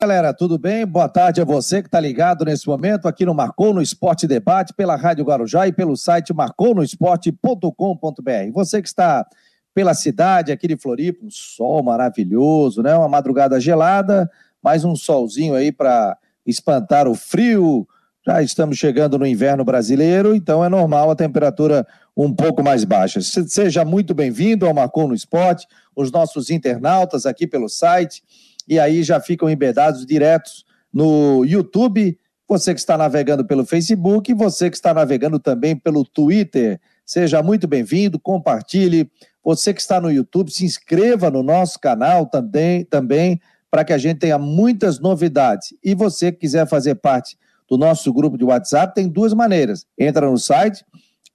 Galera, tudo bem? Boa tarde a você que está ligado nesse momento aqui no Marcou no Esporte Debate pela Rádio Guarujá e pelo site marconosport.com.br. Você que está pela cidade aqui de Floripa, um sol maravilhoso, né? Uma madrugada gelada, mais um solzinho aí para espantar o frio. Já estamos chegando no inverno brasileiro, então é normal a temperatura um pouco mais baixa. Seja muito bem-vindo ao Marcou no Esporte, os nossos internautas aqui pelo site e aí já ficam embedados diretos no YouTube. Você que está navegando pelo Facebook você que está navegando também pelo Twitter. Seja muito bem-vindo, compartilhe. Você que está no YouTube, se inscreva no nosso canal também, também para que a gente tenha muitas novidades. E você que quiser fazer parte do nosso grupo de WhatsApp, tem duas maneiras. Entra no site,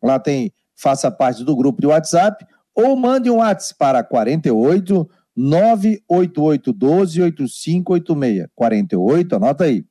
lá tem faça parte do grupo de WhatsApp, ou mande um WhatsApp para 48 988128586. 48, anota aí.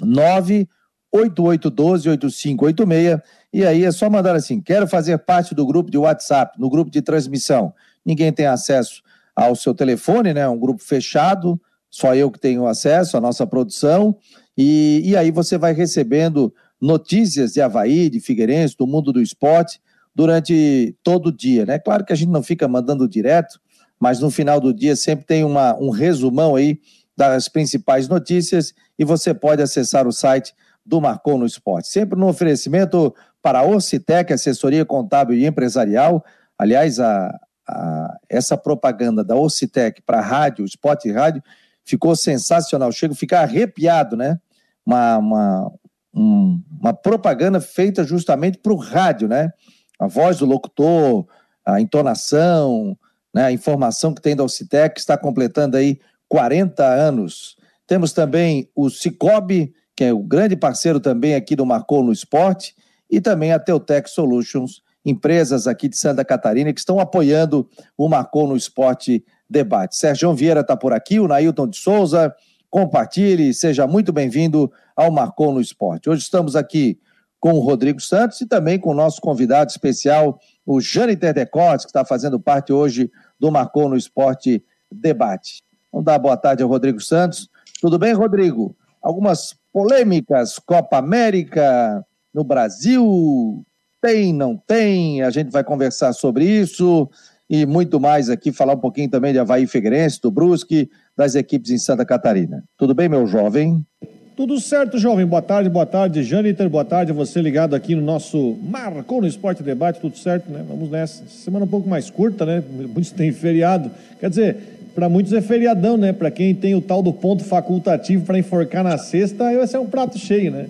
988128586. E aí é só mandar assim: quero fazer parte do grupo de WhatsApp, no grupo de transmissão. Ninguém tem acesso ao seu telefone, né? Um grupo fechado, só eu que tenho acesso à nossa produção. E, e aí você vai recebendo notícias de Havaí, de Figueirense, do mundo do esporte durante todo o dia, né? Claro que a gente não fica mandando direto, mas no final do dia sempre tem uma, um resumão aí das principais notícias e você pode acessar o site do Marcou no Esporte. Sempre no oferecimento para a Orcitec, assessoria contábil e empresarial. Aliás, a, a, essa propaganda da Orcitec para rádio, esporte e rádio, ficou sensacional. Chego a ficar arrepiado, né? Uma, uma, um, uma propaganda feita justamente para o rádio, né? A voz do locutor, a entonação, né, a informação que tem da Ocitec, está completando aí 40 anos. Temos também o Cicobi, que é o grande parceiro também aqui do Marcou no Esporte, e também a Teutec Solutions, empresas aqui de Santa Catarina que estão apoiando o Marcou no Esporte debate. Sérgio Vieira está por aqui, o Nailton de Souza, compartilhe, seja muito bem-vindo ao Marcou no Esporte. Hoje estamos aqui com o Rodrigo Santos e também com o nosso convidado especial, o Jâniter Decotes, que está fazendo parte hoje do Marcou no Esporte Debate. Vamos dar boa tarde ao Rodrigo Santos. Tudo bem, Rodrigo? Algumas polêmicas, Copa América no Brasil, tem, não tem? A gente vai conversar sobre isso e muito mais aqui, falar um pouquinho também de Havaí Figueirense, do Brusque, das equipes em Santa Catarina. Tudo bem, meu jovem? Tudo certo, jovem. Boa tarde, boa tarde, Jâniter. Boa tarde a você ligado aqui no nosso Marcou no Esporte Debate. Tudo certo, né? Vamos nessa. Semana um pouco mais curta, né? Muitos têm feriado. Quer dizer, para muitos é feriadão, né? Para quem tem o tal do ponto facultativo para enforcar na sexta, aí vai ser um prato cheio, né?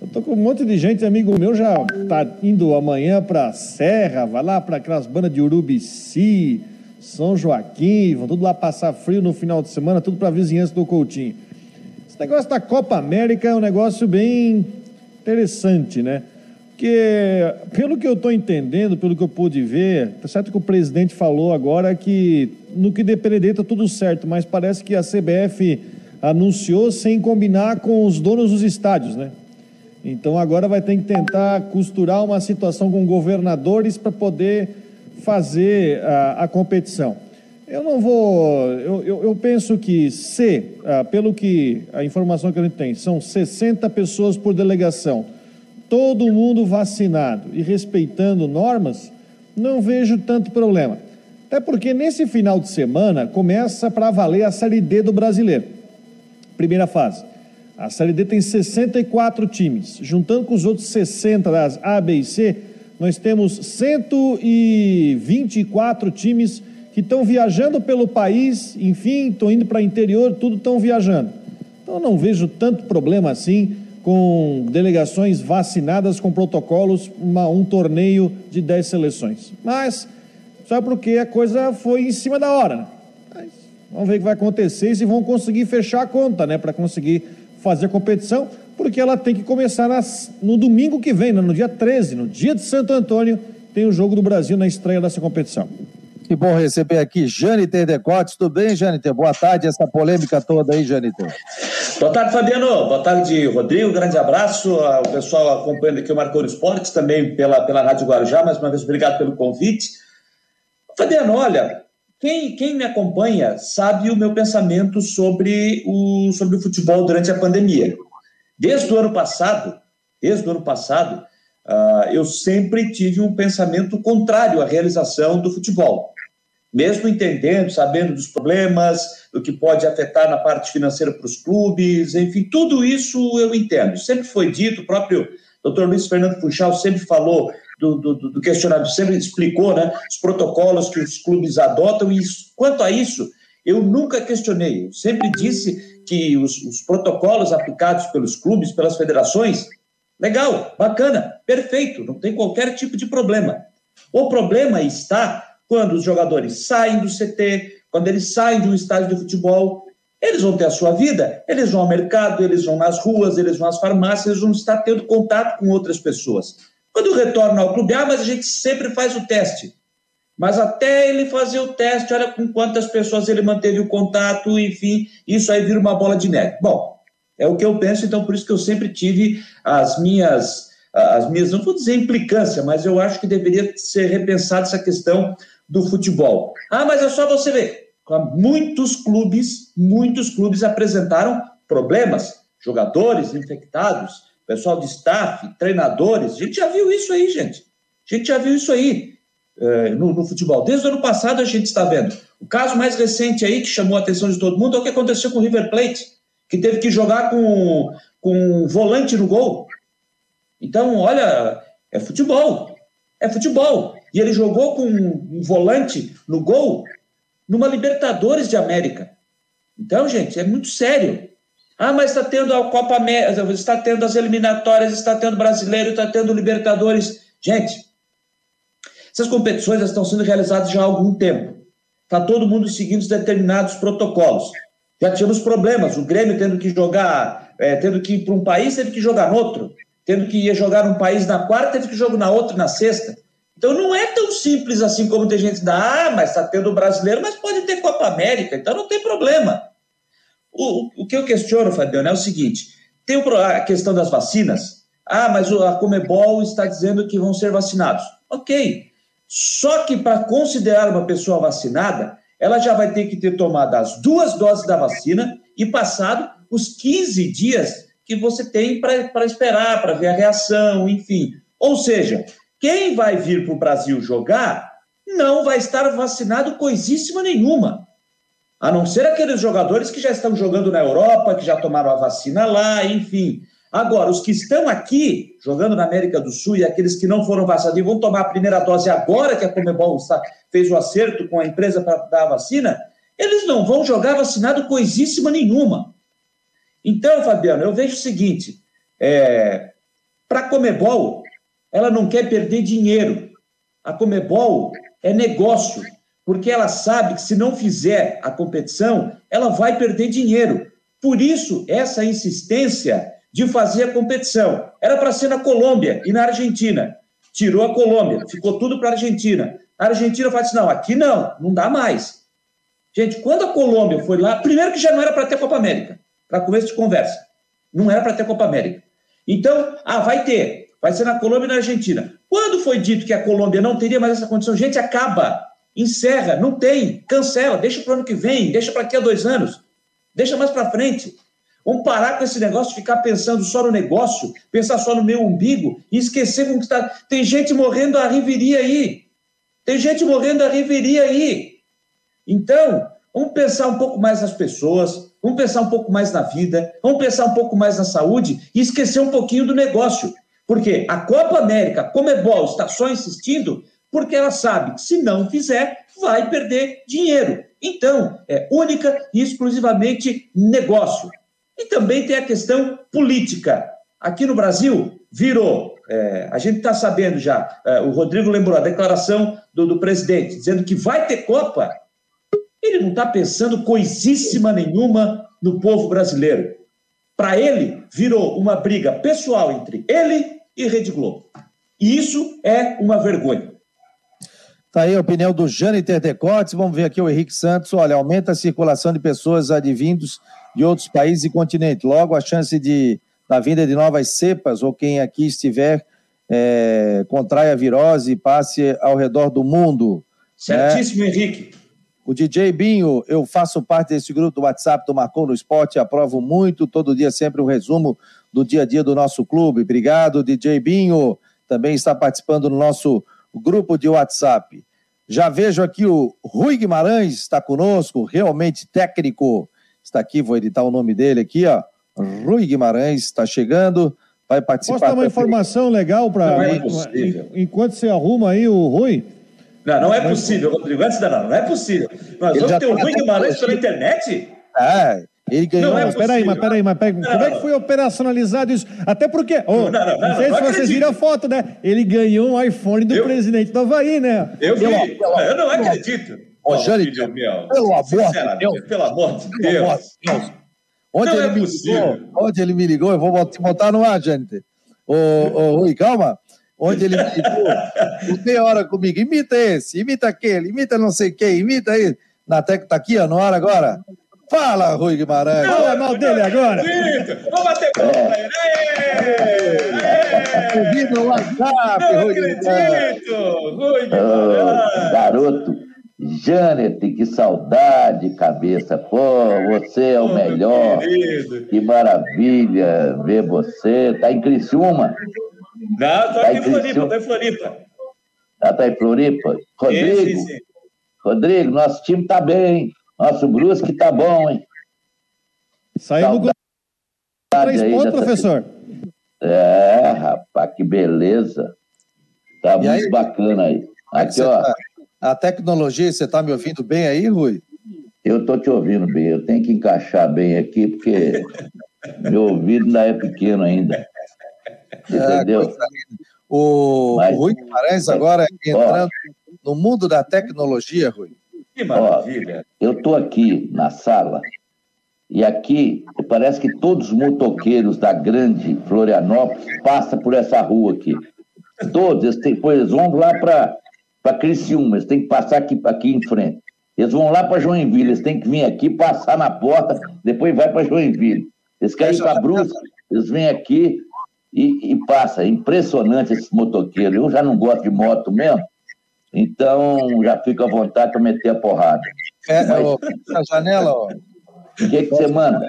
Eu tô com um monte de gente, amigo meu, já tá indo amanhã para Serra, vai lá para aquelas bandas de Urubici, São Joaquim, vão tudo lá passar frio no final de semana, tudo para vizinhança do Coutinho. Esse negócio da Copa América é um negócio bem interessante, né? Porque, pelo que eu estou entendendo, pelo que eu pude ver, tá certo que o presidente falou agora que no que depender está tudo certo, mas parece que a CBF anunciou sem combinar com os donos dos estádios, né? Então agora vai ter que tentar costurar uma situação com governadores para poder fazer a, a competição. Eu não vou. Eu, eu, eu penso que se, ah, pelo que a informação que a gente tem, são 60 pessoas por delegação, todo mundo vacinado e respeitando normas, não vejo tanto problema. Até porque nesse final de semana começa para valer a Série D do brasileiro. Primeira fase. A Série D tem 64 times. Juntando com os outros 60 das A, B e C, nós temos 124 times que estão viajando pelo país, enfim, estão indo para o interior, tudo estão viajando. Então não vejo tanto problema assim com delegações vacinadas com protocolos, uma, um torneio de 10 seleções. Mas só porque a coisa foi em cima da hora. Né? Mas, vamos ver o que vai acontecer e se vão conseguir fechar a conta, né, para conseguir fazer a competição, porque ela tem que começar nas, no domingo que vem, né, no dia 13, no dia de Santo Antônio, tem o Jogo do Brasil na estreia dessa competição. Que bom receber aqui Jâniter Decotes. Tudo bem, Jâniter? Boa tarde, essa polêmica toda aí, Jâniter. Boa tarde, Fabiano. Boa tarde, Rodrigo. Grande abraço ao pessoal acompanhando aqui o Marcou Esportes, também pela, pela Rádio Guarujá. Mais uma vez, obrigado pelo convite. Fabiano, olha, quem, quem me acompanha sabe o meu pensamento sobre o, sobre o futebol durante a pandemia. Desde o ano passado, desde o ano passado, uh, eu sempre tive um pensamento contrário à realização do futebol. Mesmo entendendo, sabendo dos problemas, do que pode afetar na parte financeira para os clubes, enfim, tudo isso eu entendo. Sempre foi dito, o próprio doutor Luiz Fernando Funchal sempre falou do, do, do sempre explicou né, os protocolos que os clubes adotam, e quanto a isso, eu nunca questionei. Eu sempre disse que os, os protocolos aplicados pelos clubes, pelas federações, legal, bacana, perfeito, não tem qualquer tipo de problema. O problema está quando os jogadores saem do CT, quando eles saem de um estádio de futebol, eles vão ter a sua vida, eles vão ao mercado, eles vão nas ruas, eles vão às farmácias, eles vão estar tendo contato com outras pessoas. Quando retorna ao clube, ah, mas a gente sempre faz o teste. Mas até ele fazer o teste, olha com quantas pessoas ele manteve o contato, enfim, isso aí vira uma bola de neve. Bom, é o que eu penso, então por isso que eu sempre tive as minhas, as minhas, não vou dizer implicância, mas eu acho que deveria ser repensada essa questão do futebol. Ah, mas é só você ver. Muitos clubes, muitos clubes apresentaram problemas, jogadores infectados, pessoal de staff, treinadores. A gente já viu isso aí, gente. A gente já viu isso aí é, no, no, futebol. Desde o ano passado a gente está vendo. O caso mais recente aí, que chamou a atenção de todo mundo, é o que aconteceu com o River Plate, que teve que jogar com, com um volante no gol. Então, olha, é futebol. É futebol. E ele jogou com um volante no gol numa Libertadores de América. Então, gente, é muito sério. Ah, mas está tendo a Copa América, está tendo as eliminatórias, está tendo brasileiro, está tendo Libertadores. Gente, essas competições estão sendo realizadas já há algum tempo. Está todo mundo seguindo determinados protocolos. Já tínhamos problemas, o Grêmio tendo que jogar, é, tendo que ir para um país, teve que jogar no outro. Tendo que ir jogar num país na quarta, teve que jogar na outra na sexta. Então não é tão simples assim como tem gente da ah, mas está tendo brasileiro, mas pode ter Copa América, então não tem problema. O, o que eu questiono, Fabiano, é o seguinte: tem a questão das vacinas. Ah, mas a Comebol está dizendo que vão ser vacinados. Ok. Só que para considerar uma pessoa vacinada, ela já vai ter que ter tomado as duas doses da vacina e passado os 15 dias que você tem para esperar, para ver a reação, enfim. Ou seja, quem vai vir para o Brasil jogar não vai estar vacinado coisíssima nenhuma. A não ser aqueles jogadores que já estão jogando na Europa, que já tomaram a vacina lá, enfim. Agora, os que estão aqui, jogando na América do Sul, e aqueles que não foram vacinados e vão tomar a primeira dose agora que a Comebol fez o acerto com a empresa para dar a vacina, eles não vão jogar vacinado coisíssima nenhuma. Então, Fabiano, eu vejo o seguinte: é, para a Comebol, ela não quer perder dinheiro. A Comebol é negócio porque ela sabe que se não fizer a competição, ela vai perder dinheiro. Por isso, essa insistência de fazer a competição. Era para ser na Colômbia e na Argentina. Tirou a Colômbia, ficou tudo para a Argentina. A Argentina fala assim: não, aqui não, não dá mais. Gente, quando a Colômbia foi lá, primeiro que já não era para ter Copa América, para começo de conversa. Não era para ter Copa América. Então, ah, vai ter. Vai ser na Colômbia e na Argentina. Quando foi dito que a Colômbia não teria mais essa condição, gente, acaba encerra, não tem, cancela, deixa para o ano que vem, deixa para daqui a dois anos, deixa mais para frente. Vamos parar com esse negócio de ficar pensando só no negócio, pensar só no meu umbigo e esquecer como está. Tem gente morrendo a riveria aí. Tem gente morrendo a riveria aí. Então, vamos pensar um pouco mais nas pessoas, vamos pensar um pouco mais na vida, vamos pensar um pouco mais na saúde e esquecer um pouquinho do negócio. Porque a Copa América, como é bom, está só insistindo porque ela sabe que se não fizer, vai perder dinheiro. Então, é única e exclusivamente negócio. E também tem a questão política. Aqui no Brasil, virou. É, a gente está sabendo já, é, o Rodrigo lembrou a declaração do, do presidente, dizendo que vai ter Copa. Ele não está pensando coisíssima nenhuma no povo brasileiro. Para ele, virou uma briga pessoal entre ele e Rede Globo. E isso é uma vergonha. Está aí a opinião do Jâniter Decotes. Vamos ver aqui o Henrique Santos. Olha, aumenta a circulação de pessoas advindos de outros países e continentes. Logo, a chance de, da vinda de novas cepas ou quem aqui estiver é, contrai a virose e passe ao redor do mundo. Certíssimo, né? Henrique. O DJ Binho, eu faço parte desse grupo do WhatsApp do Marcou no Esporte, aprovo muito, todo dia sempre um resumo do dia a dia do nosso clube. Obrigado, DJ Binho. Também está participando no nosso grupo de WhatsApp. Já vejo aqui o Rui Guimarães está conosco, realmente técnico. Está aqui, vou editar o nome dele aqui, ó. Rui Guimarães está chegando, vai participar. Posso dar uma informação legal para. É enquanto você arruma aí o Rui, não, não é possível, Rodrigo. Antes da não, não é possível. Nós ele vamos ter o Rui Guimarães pela internet? É. Ele ganhou. Não, é peraí, mas peraí, mas peraí. Não, como é que foi operacionalizado isso? Até porque. Oh, não, não, não, sei se vocês viram a foto, né? Ele ganhou um iPhone do eu, presidente do Havaí, né? Eu vi. Eu, não acredito. Ô, Jânio, pelo amor de Deus. Pelo amor de Deus. Onde ele, é me ligou, onde ele me ligou, eu vou te botar no ar, gente. Ô, ô, Rui, calma onde ele ficou meia hora comigo, imita esse, imita aquele, imita não sei quem, imita aí. Na tecla tá aqui, ó, no ar agora. Fala, Rui Guimarães. Fala mal dele agora. Vamos bater palma pra ele. Ouvindo o WhatsApp, Rui Guimarães. Rui Guimarães. garoto, Janet, que saudade, cabeça. Pô, você é o melhor. Que maravilha ver você. Tá em Criciúma. Não, tô aqui em Floripa, tô em Floripa. Ah, tá em Floripa? Rodrigo, sim, sim. Rodrigo, nosso time tá bem. Nosso Brusque tá bom, hein? Saiu com três pontos, professor. É, rapaz, que beleza. Tá e muito aí? bacana aí. Aqui, ó. Tá... A tecnologia, você tá me ouvindo bem aí, Rui? Eu tô te ouvindo bem. Eu tenho que encaixar bem aqui, porque meu ouvido ainda é pequeno ainda. Entendeu? o, Mas, Rui Guimarães agora entrando ó, no mundo da tecnologia, Rui. Que maravilha. Ó, eu estou aqui na sala e aqui parece que todos os motoqueiros da grande Florianópolis passam por essa rua aqui. Todos, eles, têm, eles vão lá para Criciúma, eles têm que passar aqui, aqui em frente. Eles vão lá para Joinville, eles têm que vir aqui, passar na porta, depois vai para Joinville. Eles querem ir para Brusque, eles vêm aqui, e, e passa. impressionante esses motoqueiros. Eu já não gosto de moto mesmo, então já fico à vontade para meter a porrada. É, Mas... ó, na janela, ó. O que, que você manda?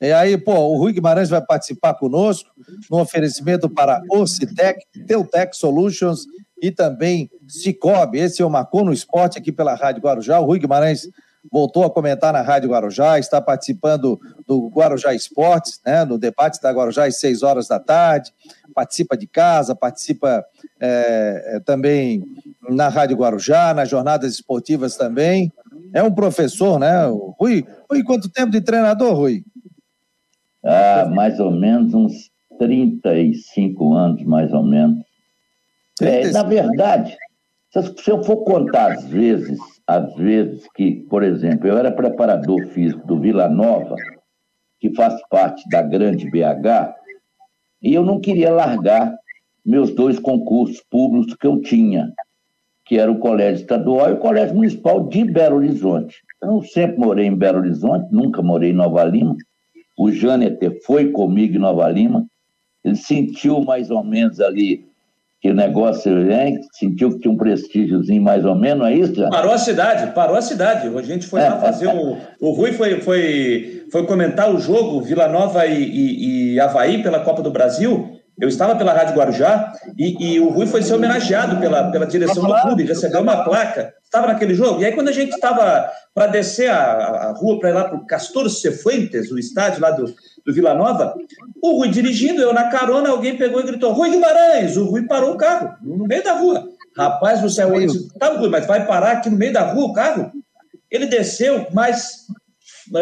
E aí, pô, o Rui Guimarães vai participar conosco no oferecimento para Ocitec, Teutec Solutions e também Cicobi. Esse é o Marcou no Esporte aqui pela Rádio Guarujá. O Rui Guimarães voltou a comentar na Rádio Guarujá, está participando do Guarujá Esportes, né, no debate da Guarujá às seis horas da tarde, participa de casa, participa é, é, também na Rádio Guarujá, nas jornadas esportivas também. É um professor, né? Rui, Rui quanto tempo de treinador, Rui? Ah, mais ou menos uns 35 anos, mais ou menos. É, na verdade, se eu for contar as vezes às vezes, que, por exemplo, eu era preparador físico do Vila Nova, que faz parte da grande BH, e eu não queria largar meus dois concursos públicos que eu tinha, que era o Colégio Estadual e o Colégio Municipal de Belo Horizonte. Eu sempre morei em Belo Horizonte, nunca morei em Nova Lima. O Jâneter foi comigo em Nova Lima. Ele sentiu mais ou menos ali que o negócio né, sentiu que tinha um prestígiozinho mais ou menos, é isso? Já? Parou a cidade, parou a cidade. A gente foi é, lá fazer o. O Rui foi, foi, foi comentar o jogo Vila Nova e, e, e Havaí pela Copa do Brasil. Eu estava pela Rádio Guarujá e, e, o Rui foi ser homenageado pela, pela direção do clube, recebeu uma placa. Estava naquele jogo. E aí, quando a gente estava para descer a, a rua para ir lá para o Castor Cefuentes, o estádio lá do, do Vila Nova, o Rui dirigindo, eu na carona, alguém pegou e gritou: Rui Guimarães! O Rui parou o carro, no meio da rua. Rapaz, você é o tá, Rui, mas vai parar aqui no meio da rua o carro? Ele desceu, mas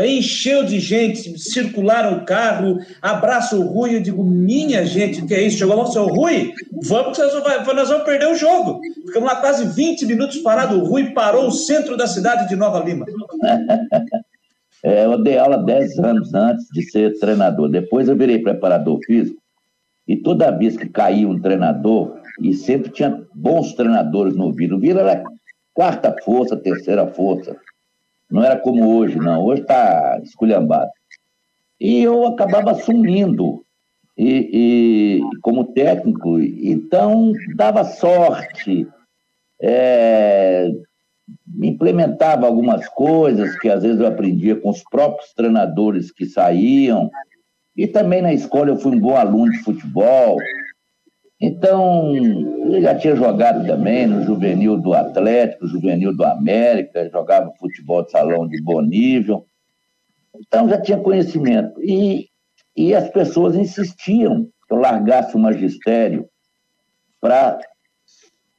encheu de gente, circularam o carro, abraça o Rui, eu digo, minha gente, que é isso? Chegou lá, seu Rui, vamos que nós vamos perder o jogo. Ficamos lá quase 20 minutos parados, o Rui parou o centro da cidade de Nova Lima. É, eu dei aula 10 anos antes de ser treinador. Depois eu virei preparador físico. E toda vez que caía um treinador, e sempre tinha bons treinadores no Vila. O Vila era quarta força, terceira força. Não era como hoje, não. Hoje está esculhambado. E eu acabava assumindo e, e, como técnico. Então, dava sorte. É, implementava algumas coisas que às vezes eu aprendia com os próprios treinadores que saíam. E também na escola eu fui um bom aluno de futebol. Então, eu já tinha jogado também no juvenil do Atlético, juvenil do América, jogava futebol de salão de bom nível. Então, já tinha conhecimento. E, e as pessoas insistiam que eu largasse o magistério para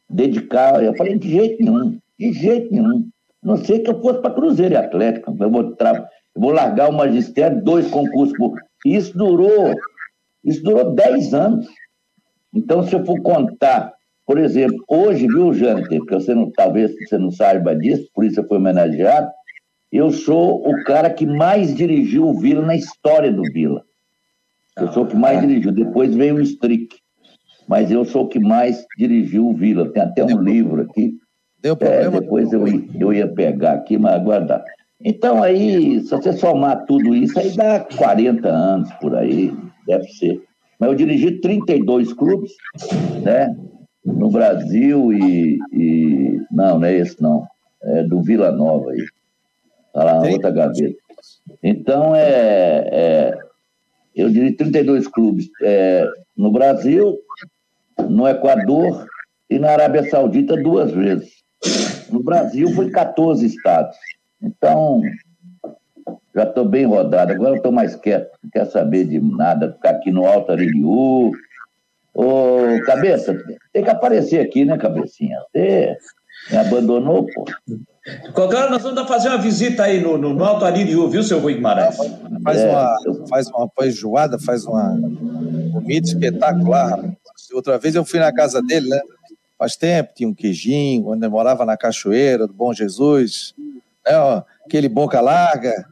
dedicar. Eu falei, de jeito nenhum, de jeito nenhum. Não sei que eu fosse para Cruzeiro e Atlético. Eu vou, tra... eu vou largar o magistério, dois concursos por. Isso durou, isso durou 10 anos. Então, se eu for contar, por exemplo, hoje, viu, Jâniter, porque você não, talvez você não saiba disso, por isso eu fui homenageado, eu sou o cara que mais dirigiu o Vila na história do Vila. Eu sou o que mais dirigiu. Depois veio o Strick. Mas eu sou o que mais dirigiu o Vila. Tem até um livro aqui. Deu problema? É, depois eu, eu ia pegar aqui, mas aguardar. Então, aí, se você somar tudo isso, aí dá 40 anos por aí, deve ser. Mas eu dirigi 32 clubes, né? No Brasil e, e... Não, não é esse não. É do Vila Nova aí. Está lá na outra gaveta. Então, é, é, eu dirigi 32 clubes é, no Brasil, no Equador e na Arábia Saudita duas vezes. No Brasil foi 14 estados. Então, já estou bem rodado, agora estou mais quieto, não quero saber de nada, ficar aqui no Alto Ariliú. Ô, Cabeça, tem que aparecer aqui, né, Cabecinha? Você me abandonou, pô. Qualquer hora nós vamos fazer uma visita aí no, no, no Alto Ariliú, viu, seu Rui Guimarães? Faz, é, uma, eu... faz uma feijoada, faz uma comida espetacular. Outra vez eu fui na casa dele, né? Faz tempo, tinha um queijinho, quando ele morava na Cachoeira, do Bom Jesus. Né, ó, aquele boca larga,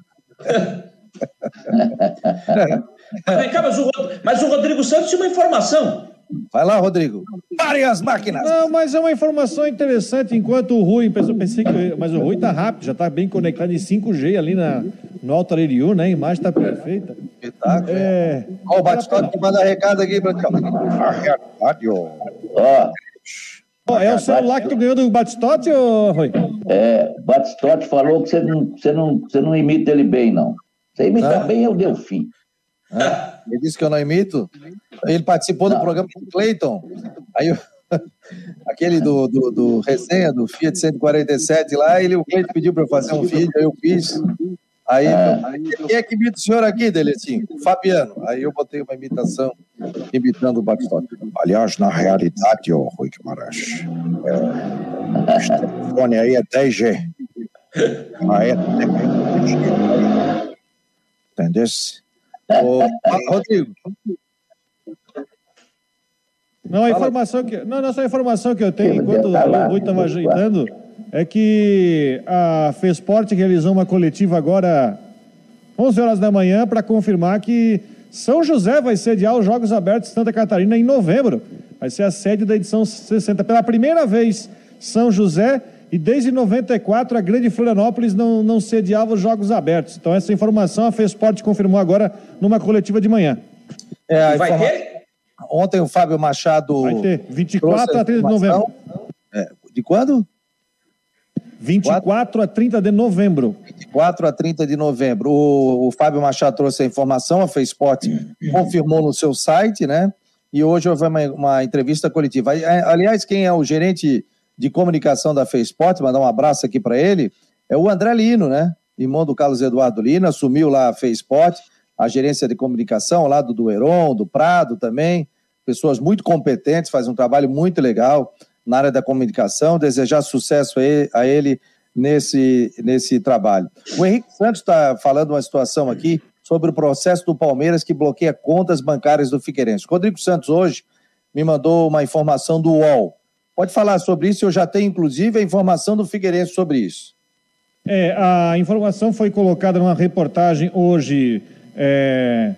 mas, o, mas o Rodrigo Santos tinha uma informação. Vai lá, Rodrigo. Parem as máquinas. Não, mas é uma informação interessante. Enquanto o Rui, pensei, pensei que. Mas o Rui tá rápido, já tá bem conectado em 5G ali na, no Alto Aririu, né? A imagem tá perfeita. Espetáculo. É. Ó, o Batistote que manda recado aqui pra cá. Ó. Oh, é o celular que tu ganhou do Batistote, ou Rui? É, Batistote falou que você não, você, não, você não imita ele bem, não. Você imita ah. bem é o Delfim. Ah, ele disse que eu não imito? Ele participou não. do programa com o Cleiton. Aí eu, aquele do, do, do resenha, do Fiat 147 lá, ele, o Cleiton pediu para eu fazer um vídeo, aí eu fiz. Aí, é. aí, quem é que imita o senhor aqui, Deletinho? O Fabiano. Aí eu botei uma imitação imitando o Batistotti. Aliás, na realidade, ô Rui Guimarães, é, o telefone aí é 10G. Aí é 10G. Entendesse? Ô, Rodrigo. Não, a informação que, não, não, só a informação que eu tenho, enquanto o Rui estava ajeitando é que a FESPORT realizou uma coletiva agora, 11 horas da manhã, para confirmar que São José vai sediar os Jogos Abertos de Santa Catarina em novembro. Vai ser a sede da edição 60. Pela primeira vez, São José, e desde 94 a Grande Florianópolis não, não sediava os Jogos Abertos. Então, essa informação a FESPORT confirmou agora numa coletiva de manhã. É, vai informa... ter? Ontem o Fábio Machado. Vai ter, 24 a 30 de novembro. É, de quando? 24 a 30 de novembro. 24 a 30 de novembro. O, o Fábio Machado trouxe a informação, a FESPORT confirmou no seu site, né? E hoje houve uma, uma entrevista coletiva. Aliás, quem é o gerente de comunicação da FESPORT, mandar um abraço aqui para ele, é o André Lino, né? Irmão do Carlos Eduardo Lino, assumiu lá a FESPORT, a gerência de comunicação lá do Dueron, do Prado também. Pessoas muito competentes, fazem um trabalho muito legal na área da comunicação, desejar sucesso a ele nesse, nesse trabalho. O Henrique Santos está falando uma situação aqui sobre o processo do Palmeiras que bloqueia contas bancárias do Figueirense. Rodrigo Santos hoje me mandou uma informação do UOL. Pode falar sobre isso, eu já tenho inclusive a informação do Figueirense sobre isso. É, a informação foi colocada numa reportagem hoje é,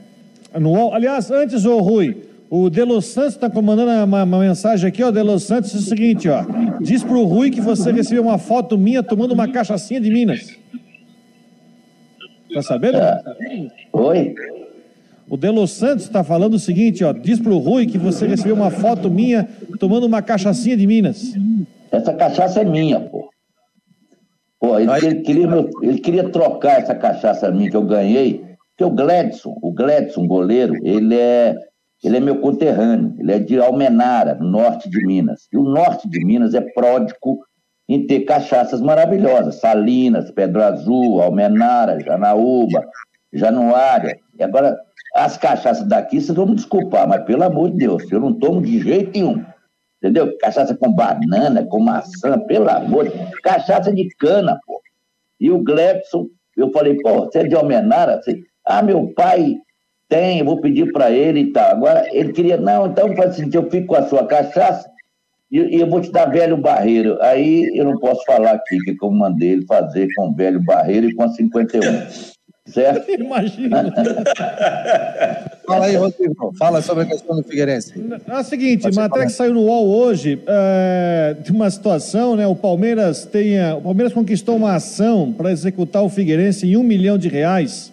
no UOL. Aliás, antes, ô Rui, o Delos Santos está comandando uma, uma, mensagem aqui, ó. Delos Santos, é o seguinte, ó. Diz pro Rui que você recebeu uma foto minha tomando uma cachaçinha de Minas. Tá sabendo? Ah, oi? O Delos Santos está falando o seguinte, ó. Diz pro Rui que você recebeu uma foto minha tomando uma cachaçinha de Minas. Essa cachaça é minha, pô. Pô, ele, Aí... ele, queria, ele queria trocar essa cachaça minha que eu ganhei, porque o Gledson, o Gledson, goleiro, ele é, ele é meu conterrâneo, ele é de Almenara, norte de Minas. E o norte de Minas é pródigo em ter cachaças maravilhosas, Salinas, Pedro Azul, Almenara, Janaúba, Januária. E agora, as cachaças daqui, vocês vão me desculpar, mas pelo amor de Deus, eu não tomo de jeito nenhum. Entendeu? Cachaça com banana, com maçã, pelo amor de Deus. Cachaça de cana, pô. E o Glebson, eu falei, pô, você é de Almenara? Ah, meu pai tem, eu vou pedir para ele e tal. Agora, ele queria, não, então faz assim, eu fico com a sua cachaça e, e eu vou te dar velho barreiro. Aí eu não posso falar aqui que eu mandei ele fazer com o velho barreiro e com a 51. Certo? Imagina. Fala aí, Rodrigo. Fala sobre a questão do Figueirense. É o seguinte, Pode matéria que saiu no UOL hoje, é, de uma situação, né? O Palmeiras tem. O Palmeiras conquistou uma ação para executar o Figueirense em um milhão de reais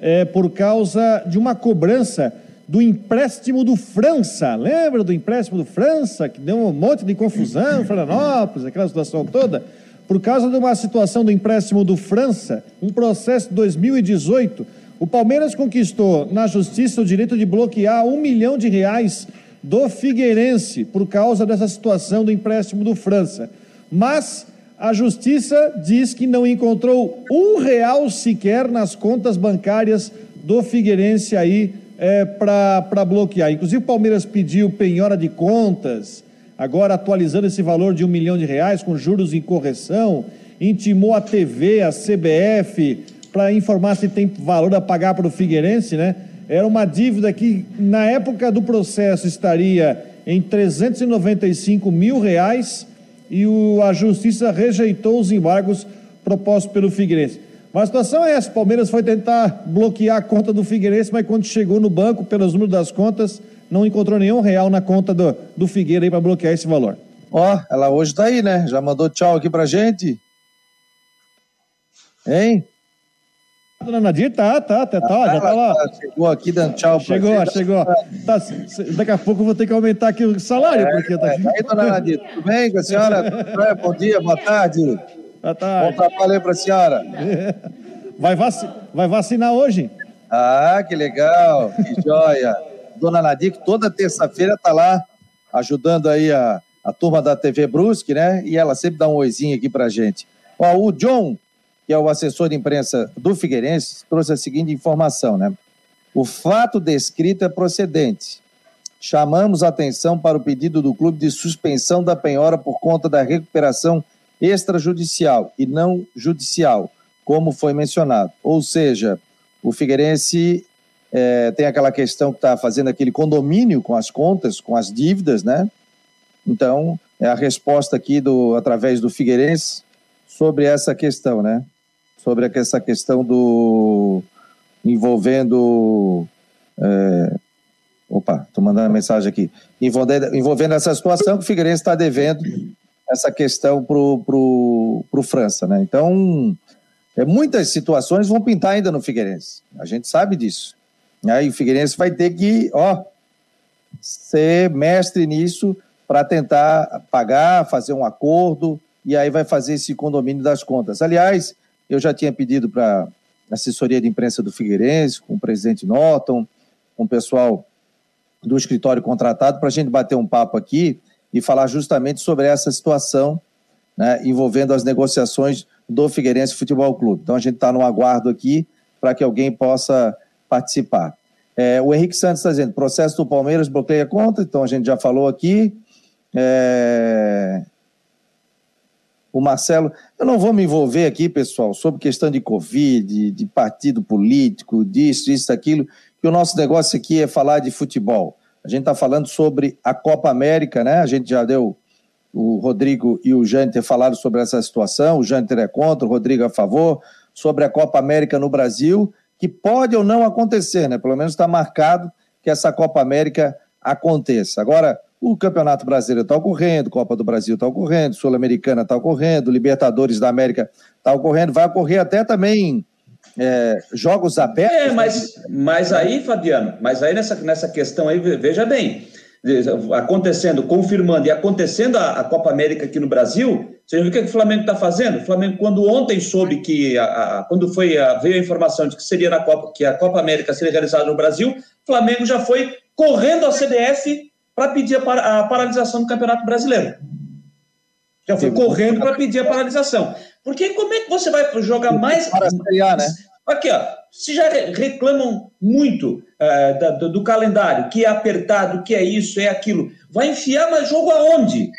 é, por causa de uma cobrança do empréstimo do França. Lembra do empréstimo do França, que deu um monte de confusão, Florianópolis, aquela situação toda? Por causa de uma situação do empréstimo do França, um processo de 2018, o Palmeiras conquistou na justiça o direito de bloquear um milhão de reais do Figueirense por causa dessa situação do empréstimo do França. Mas a justiça diz que não encontrou um real sequer nas contas bancárias do Figueirense aí é, para bloquear. Inclusive, o Palmeiras pediu penhora de contas, agora atualizando esse valor de um milhão de reais, com juros em correção, intimou a TV, a CBF, para informar se tem valor a pagar para o Figueirense, né? Era uma dívida que, na época do processo, estaria em 395 mil reais e o, a justiça rejeitou os embargos propostos pelo Figueirense. Mas a situação é essa: o Palmeiras foi tentar bloquear a conta do Figueirense, mas quando chegou no banco, pelos números das contas, não encontrou nenhum real na conta do, do Figueira para bloquear esse valor. Ó, oh, ela hoje tá aí, né? Já mandou tchau aqui pra gente. Hein? Dona Nadir tá, tá, tá, tá já tá lá. Tá, chegou aqui dando tchau Chegou, pra chegou. Tá, daqui a pouco eu vou ter que aumentar aqui o salário, é, porque tá aqui. É. Aí, dona Nadir, tudo bem com a senhora? Bom dia, boa tarde. Boa tarde. Bom trabalho aí pra senhora. Vai, vac... Vai vacinar hoje? Ah, que legal, que joia. Dona Nadir, que toda terça-feira tá lá ajudando aí a, a turma da TV Brusque, né? E ela sempre dá um oizinho aqui pra gente. Ó, o John que é o assessor de imprensa do Figueirense, trouxe a seguinte informação, né? O fato descrito é procedente. Chamamos atenção para o pedido do clube de suspensão da penhora por conta da recuperação extrajudicial e não judicial, como foi mencionado. Ou seja, o Figueirense é, tem aquela questão que está fazendo aquele condomínio com as contas, com as dívidas, né? Então, é a resposta aqui do através do Figueirense sobre essa questão, né? Sobre essa questão do envolvendo é, opa, estou mandando uma mensagem aqui envolvendo, envolvendo essa situação que o Figueirense está devendo essa questão pro, pro, pro França, né? Então é, muitas situações vão pintar ainda no Figueirense, a gente sabe disso. Aí o Figueirense vai ter que, ó, ser mestre nisso para tentar pagar, fazer um acordo e aí vai fazer esse condomínio das contas. Aliás, eu já tinha pedido para a assessoria de imprensa do Figueirense, com o presidente Norton, com o pessoal do escritório contratado, para a gente bater um papo aqui e falar justamente sobre essa situação né, envolvendo as negociações do Figueirense Futebol Clube. Então a gente está no aguardo aqui para que alguém possa participar. É, o Henrique Santos está dizendo: processo do Palmeiras bloqueia conta, então a gente já falou aqui. É, o Marcelo. Eu não vou me envolver aqui, pessoal, sobre questão de Covid, de partido político, disso, isso, aquilo, que o nosso negócio aqui é falar de futebol. A gente está falando sobre a Copa América, né? A gente já deu. O Rodrigo e o Jâniter falaram sobre essa situação. O Jâniter é contra, o Rodrigo é a favor. Sobre a Copa América no Brasil, que pode ou não acontecer, né? Pelo menos está marcado que essa Copa América aconteça. Agora, o Campeonato Brasileiro está ocorrendo, Copa do Brasil está ocorrendo, Sul-Americana está ocorrendo, Libertadores da América está ocorrendo, vai ocorrer até também é, jogos abertos. É, mas, mas aí, Fabiano, mas aí nessa, nessa questão aí, veja bem, acontecendo, confirmando e acontecendo a, a Copa América aqui no Brasil, Você viu o que o Flamengo está fazendo? O Flamengo, quando ontem soube que, a, a, quando foi a, veio a informação de que seria na Copa, que a Copa América seria realizada no Brasil, o Flamengo já foi correndo ao CBF para pedir a, a, paralisação do Campeonato Brasileiro. Já foi correndo para pedir a paralisação. Porque como é que você vai jogar mais. Para a né? Aqui, ó. Se já reclamam muito uh, do, do, calendário, que é apertado, que é isso, é aquilo, vai enfiar mais jogo aonde?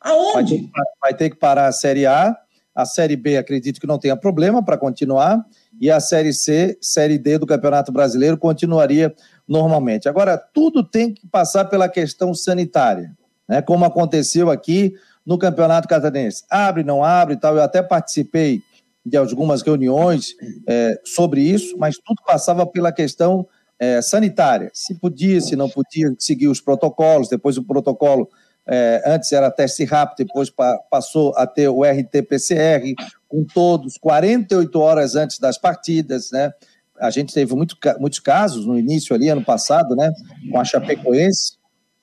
Aonde? Vai ter, vai ter que parar a Série A. A Série B, acredito que não tenha problema para continuar. E a Série C, Série D do Campeonato Brasileiro continuaria normalmente. Agora, tudo tem que passar pela questão sanitária, né? como aconteceu aqui no Campeonato Catarinense. Abre, não abre tal. Eu até participei de algumas reuniões é, sobre isso, mas tudo passava pela questão é, sanitária. Se podia, se não podia, seguir os protocolos. Depois o protocolo, é, antes era teste rápido, depois pa passou a ter o RT-PCR, com todos, 48 horas antes das partidas, né? A gente teve muito, muitos casos no início ali, ano passado, né? Com a Chapecoense,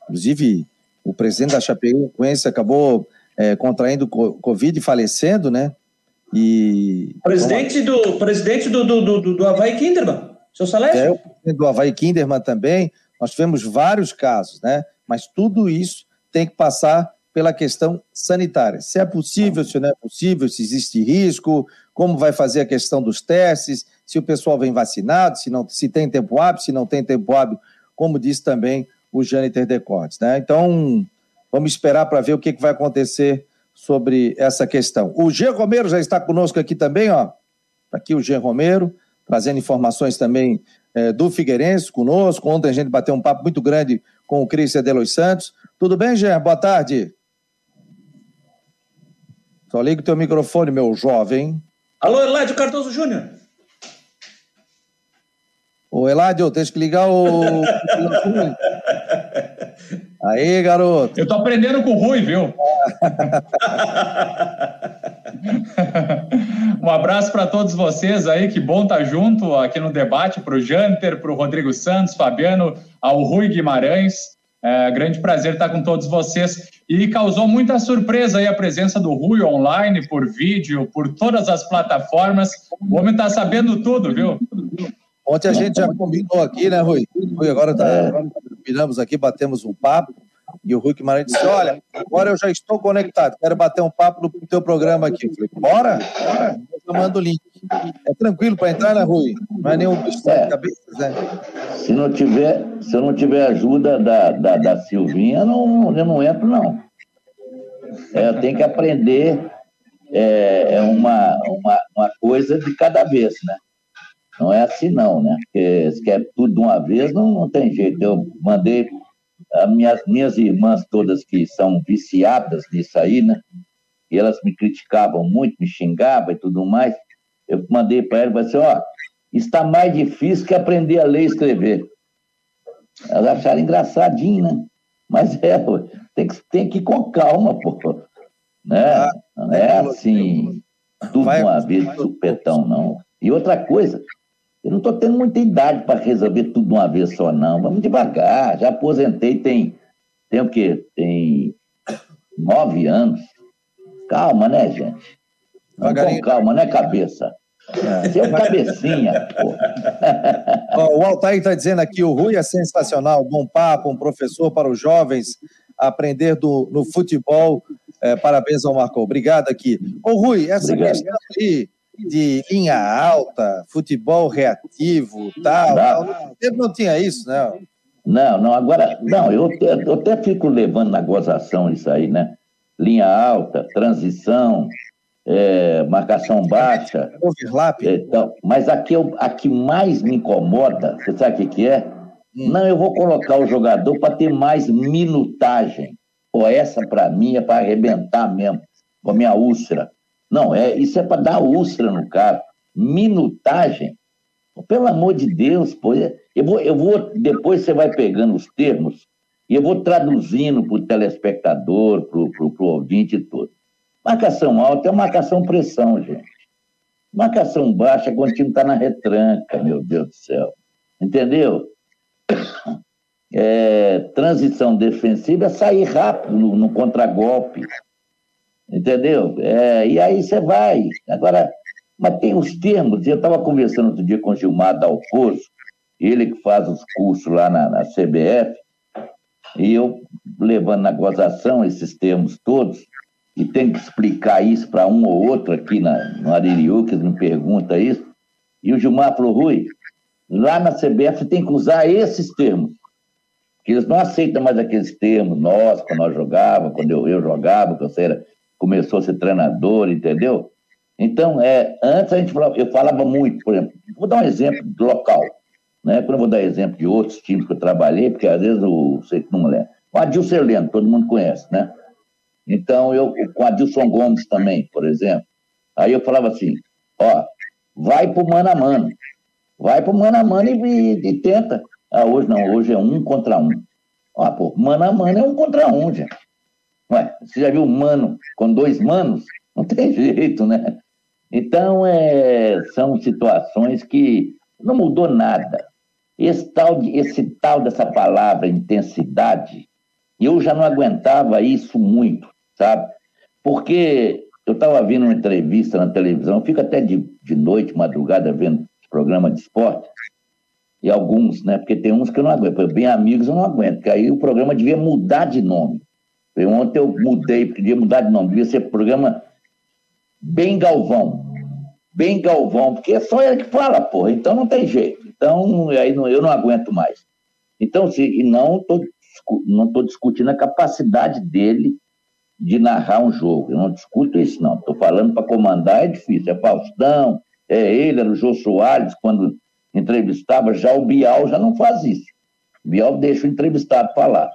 inclusive o presidente da Chapecoense acabou é, contraindo Covid e falecendo, né? E presidente do presidente do, do, do, do Havaí Kinderman, seu Salésio? É, o presidente do Havaí Kinderman também. Nós tivemos vários casos, né? Mas tudo isso tem que passar pela questão sanitária. Se é possível, se não é possível, se existe risco, como vai fazer a questão dos testes, se o pessoal vem vacinado, se, não, se tem tempo hábil, se não tem tempo hábil, como disse também o Jâniter Decortes. Né? Então, vamos esperar para ver o que, que vai acontecer sobre essa questão. O Jean Romero já está conosco aqui também, ó. Está aqui o Jean Romero, trazendo informações também é, do Figueirense conosco. Ontem a gente bateu um papo muito grande com o Cristian Delos Santos. Tudo bem, Jean? Boa tarde. Só liga o teu microfone, meu jovem. Alô, Eladio Cardoso Júnior. Ô, Eladio, tem que ligar o. Aí, garoto. Eu tô aprendendo com o Rui, viu? um abraço para todos vocês aí, que bom estar tá junto aqui no debate, para o Janter, para o Rodrigo Santos, Fabiano, ao Rui Guimarães. É, grande prazer estar com todos vocês. E causou muita surpresa aí a presença do Rui online, por vídeo, por todas as plataformas. O homem está sabendo tudo, viu? Ontem a gente já combinou aqui, né, Rui? Rui, agora tá, é. terminamos aqui, batemos um papo. E o Rui Guimarães disse: Olha, agora eu já estou conectado, quero bater um papo no teu programa aqui. Eu falei: Bora, bora, eu mando o link. É tranquilo para entrar, né, Rui? Não é nenhum bicho é. de cabeça, né? Se não tiver, se eu não tiver ajuda da, da, da Silvinha, eu não, eu não entro, não. É, eu tenho que aprender é, é uma, uma, uma coisa de cada vez, né? Não é assim não, né? Porque se quer tudo de uma vez, não, não tem jeito. Eu mandei as minhas, minhas irmãs todas que são viciadas nisso aí, né? E elas me criticavam muito, me xingavam e tudo mais. Eu mandei para elas, falei assim, ó, está mais difícil que aprender a ler e escrever. Elas acharam engraçadinho, né? Mas é, tem que, tem que ir com calma, pô. Né? Não é assim, tudo uma vez de supetão, não. E outra coisa, eu não estou tendo muita idade para resolver tudo de uma vez só, não. Vamos devagar. Já aposentei tem, tem o quê? Tem nove anos. Calma, né, gente? Vamos com calma, né, cabeça? É. Seu cabecinha, pô. o Altair está dizendo aqui, o Rui é sensacional, bom papo, um professor para os jovens aprender do, no futebol. É, parabéns ao Marco. Obrigado aqui. Ô, Rui, essa Obrigado. questão aí de linha alta, futebol reativo, tal. tal. Não, não tinha isso, né? Não, não, agora, não, eu, eu até fico levando na gozação isso aí, né? Linha alta, transição, é, marcação baixa. Overlap. É, então, mas aqui, eu, a que mais me incomoda, você sabe o que, que é? Hum. Não, eu vou colocar o jogador para ter mais minutagem. Pô, essa para mim é para arrebentar mesmo, com a minha úlcera. Não, é, isso é para dar úlcera no cara. Minutagem. Pelo amor de Deus, pô. Eu vou, eu vou, depois você vai pegando os termos e eu vou traduzindo para o telespectador, para o ouvinte tudo. Marcação alta é marcação pressão, gente. Marcação baixa é quando o time está na retranca, meu Deus do céu. Entendeu? É, transição defensiva é sair rápido no, no contragolpe. Entendeu? É, e aí você vai. Agora, mas tem os termos. Eu estava conversando outro dia com o Gilmar Dalpozo, ele que faz os cursos lá na, na CBF, e eu levando na gozação esses termos todos, e tenho que explicar isso para um ou outro aqui na, no Aririu, que me pergunta isso. E o Gilmar falou, Rui, lá na CBF tem que usar esses termos. Que eles não aceitam mais aqueles termos, nós, quando nós jogávamos, quando eu, eu jogava, quando você era, começou a ser treinador, entendeu? Então, é, antes a gente falava, eu falava muito, por exemplo, vou dar um exemplo local, né? Quando eu vou dar exemplo de outros times que eu trabalhei, porque às vezes o sei não lembro. O Adilson Heleno, todo mundo conhece, né? Então, eu com o Adilson Gomes também, por exemplo. Aí eu falava assim, ó, vai pro mano a mano. Vai pro mano a mano e, e tenta. Ah, hoje não, hoje é um contra um. Ah, pô, mano a mano é um contra um, gente. Ué, você já viu mano com dois manos? Não tem jeito, né? Então, é, são situações que não mudou nada. Esse tal, de, esse tal dessa palavra intensidade, eu já não aguentava isso muito, sabe? Porque eu estava vendo uma entrevista na televisão, fico até de, de noite, madrugada, vendo programa de esporte, e alguns, né? Porque tem uns que eu não aguento. Bem amigos eu não aguento, porque aí o programa devia mudar de nome. Eu, ontem eu mudei, devia mudar de nome, devia ser programa Bem Galvão. Bem Galvão, porque é só ele que fala, porra, então não tem jeito. Então, aí não, eu não aguento mais. Então, se, não estou não tô discutindo a capacidade dele de narrar um jogo. Eu não discuto isso, não. Estou falando para comandar é difícil. É Faustão, é ele, era o Jô Soares, quando entrevistava, já o Bial já não faz isso. O Bial deixa o entrevistado falar.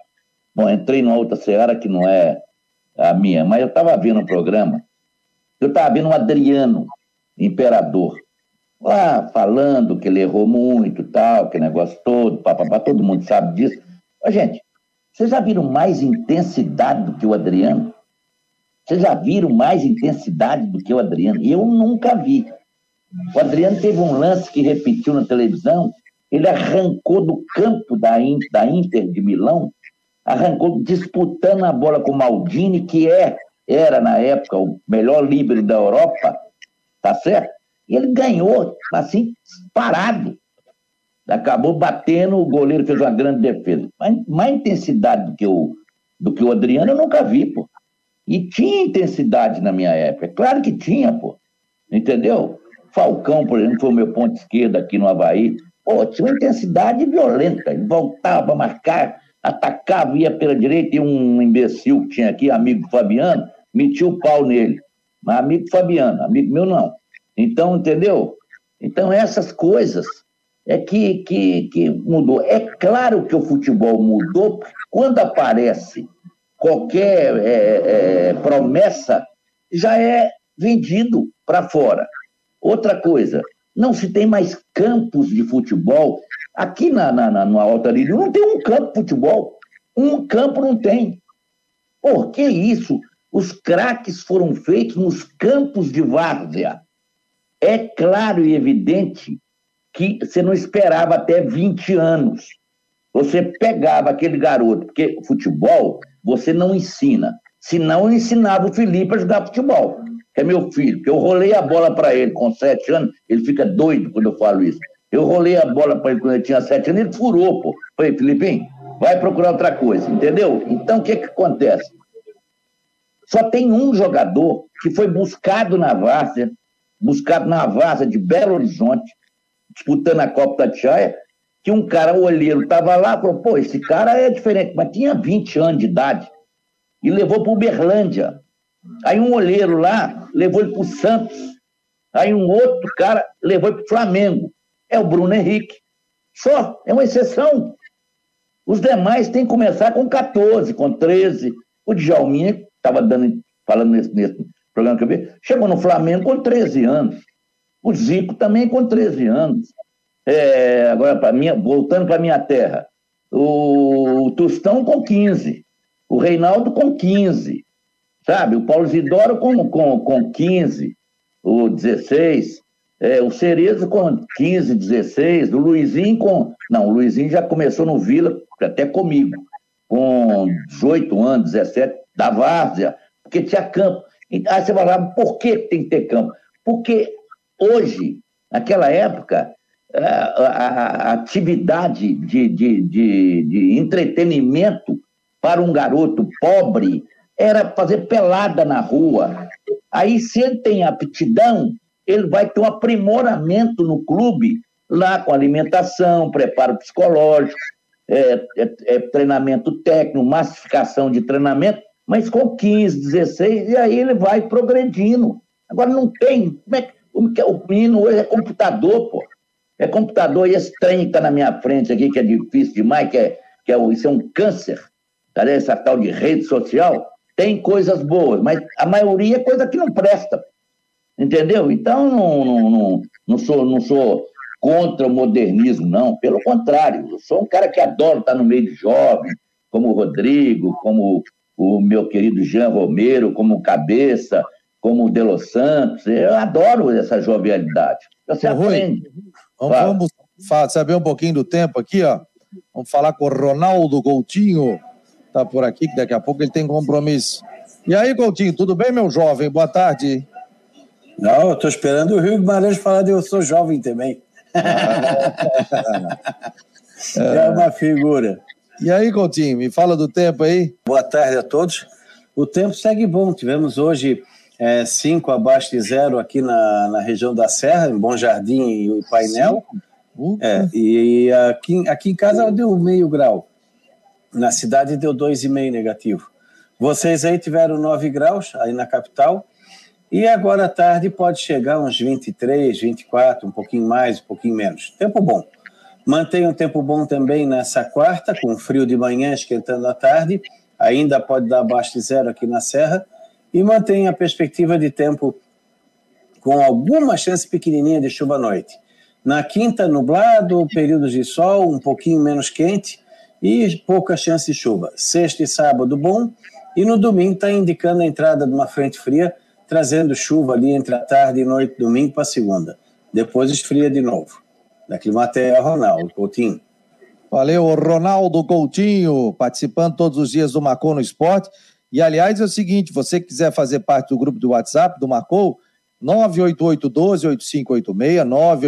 Bom, entrei numa outra seara que não é a minha, mas eu estava vendo um programa, eu estava vendo o Adriano, imperador, lá falando que ele errou muito tal, que negócio todo, papapá, todo mundo sabe disso. Mas, gente, vocês já viram mais intensidade do que o Adriano? Vocês já viram mais intensidade do que o Adriano? Eu nunca vi. O Adriano teve um lance que repetiu na televisão, ele arrancou do campo da, da Inter de Milão, arrancou disputando a bola com o Maldini, que é, era na época o melhor líbero da Europa, tá certo? E ele ganhou, assim, parado. Acabou batendo, o goleiro fez uma grande defesa. Mais intensidade do que o, do que o Adriano eu nunca vi, pô. E tinha intensidade na minha época. É claro que tinha, pô. Entendeu? Falcão, por exemplo, foi o meu ponto esquerdo aqui no Havaí. Pô, tinha uma intensidade violenta. Ele voltava a marcar, atacava, ia pela direita, e um imbecil que tinha aqui, amigo Fabiano, metia o pau nele. Mas amigo Fabiano, amigo meu não. Então, entendeu? Então, essas coisas é que, que, que mudou. É claro que o futebol mudou, porque quando aparece qualquer é, é, promessa, já é vendido para fora. Outra coisa, não se tem mais campos de futebol. Aqui na, na, na, no Alta Lírio não tem um campo de futebol. Um campo não tem. Por que isso? Os craques foram feitos nos campos de várzea. É claro e evidente que você não esperava até 20 anos. Você pegava aquele garoto, porque futebol você não ensina. Se não, ensinava o Felipe a jogar futebol, que é meu filho. Porque eu rolei a bola para ele com 7 anos, ele fica doido quando eu falo isso. Eu rolei a bola para ele quando ele tinha 7 anos, ele furou, pô. Falei, Filipinho, vai procurar outra coisa, entendeu? Então, o que que acontece? Só tem um jogador que foi buscado na Várzea, buscado na Várzea de Belo Horizonte, disputando a Copa da Tchaia, que um cara, o olheiro, estava lá falou, pô, esse cara é diferente, mas tinha 20 anos de idade, e levou para Uberlândia. Aí um olheiro lá levou ele para o Santos, aí um outro cara levou ele para o Flamengo. É o Bruno Henrique. Só, é uma exceção. Os demais têm que começar com 14, com 13. O Djalminha, estava falando nesse, nesse programa que eu vi, chegou no Flamengo com 13 anos. O Zico também com 13 anos. É, agora, pra minha, voltando para minha terra, o Tostão com 15, o Reinaldo com 15, sabe? O Paulo Zidoro com, com, com 15, o 16, é, o Cerezo com 15, 16, o Luizinho com. Não, o Luizinho já começou no Vila, até comigo, com 18 anos, 17, da Várzea, porque tinha campo. Aí você fala, por que tem que ter campo? Porque hoje, naquela época, é, a, atividade de, de, de, de entretenimento para um garoto pobre era fazer pelada na rua. Aí, se ele tem aptidão, ele vai ter um aprimoramento no clube, lá com alimentação, preparo psicológico, é, é, é, treinamento técnico, massificação de treinamento, mas com 15, 16, e aí ele vai progredindo. Agora não tem. Como é que, o menino hoje é computador, pô. É computador e esse trem que está na minha frente aqui, que é difícil demais, que é, que é, isso é um câncer, tá essa tal de rede social, tem coisas boas, mas a maioria é coisa que não presta. Entendeu? Então, não, não, não, não, sou, não sou contra o modernismo, não. Pelo contrário, eu sou um cara que adora estar no meio de jovens, como o Rodrigo, como o meu querido Jean Romero, como o Cabeça, como o Delo Santos. Eu adoro essa jovialidade. Você Ô, aprende. Rui, vamos, vamos saber um pouquinho do tempo aqui, ó. Vamos falar com o Ronaldo Coutinho. Tá por aqui, que daqui a pouco ele tem compromisso. E aí, Coutinho, tudo bem, meu jovem? Boa tarde. Não, eu estou esperando o Rio Guimarães falar de eu sou jovem também. é uma figura. E aí, Coutinho, me fala do tempo aí. Boa tarde a todos. O tempo segue bom. Tivemos hoje 5 é, abaixo de zero aqui na, na região da Serra, em Bom Jardim e Painel. É, e aqui, aqui em casa deu meio grau. Na cidade deu 2,5 negativo. Vocês aí tiveram 9 graus, aí na capital. E agora à tarde pode chegar uns 23, 24, um pouquinho mais, um pouquinho menos. Tempo bom. Mantém um tempo bom também nessa quarta, com frio de manhã, esquentando à tarde. Ainda pode dar abaixo de zero aqui na Serra. E mantém a perspectiva de tempo com alguma chance pequenininha de chuva à noite. Na quinta, nublado, períodos de sol, um pouquinho menos quente e pouca chance de chuva. Sexta e sábado, bom. E no domingo está indicando a entrada de uma frente fria trazendo chuva ali entre a tarde e noite, domingo para segunda. Depois esfria de novo. Da Climatea, Ronaldo Coutinho. Valeu, Ronaldo Coutinho, participando todos os dias do Marcou no Esporte. E, aliás, é o seguinte, você quiser fazer parte do grupo do WhatsApp do Marcou, 988-12-8586,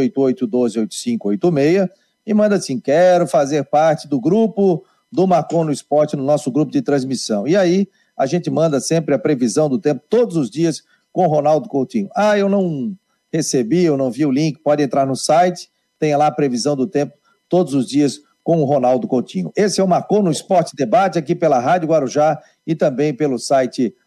988-12-8586, e manda assim, quero fazer parte do grupo do Marcou no Esporte, no nosso grupo de transmissão. E aí, a gente manda sempre a previsão do tempo, todos os dias, com Ronaldo Coutinho. Ah, eu não recebi, eu não vi o link, pode entrar no site, tem lá a previsão do tempo todos os dias com o Ronaldo Coutinho. Esse é o Marcou no Esporte Debate aqui pela Rádio Guarujá e também pelo site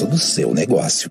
sucesso do seu negócio.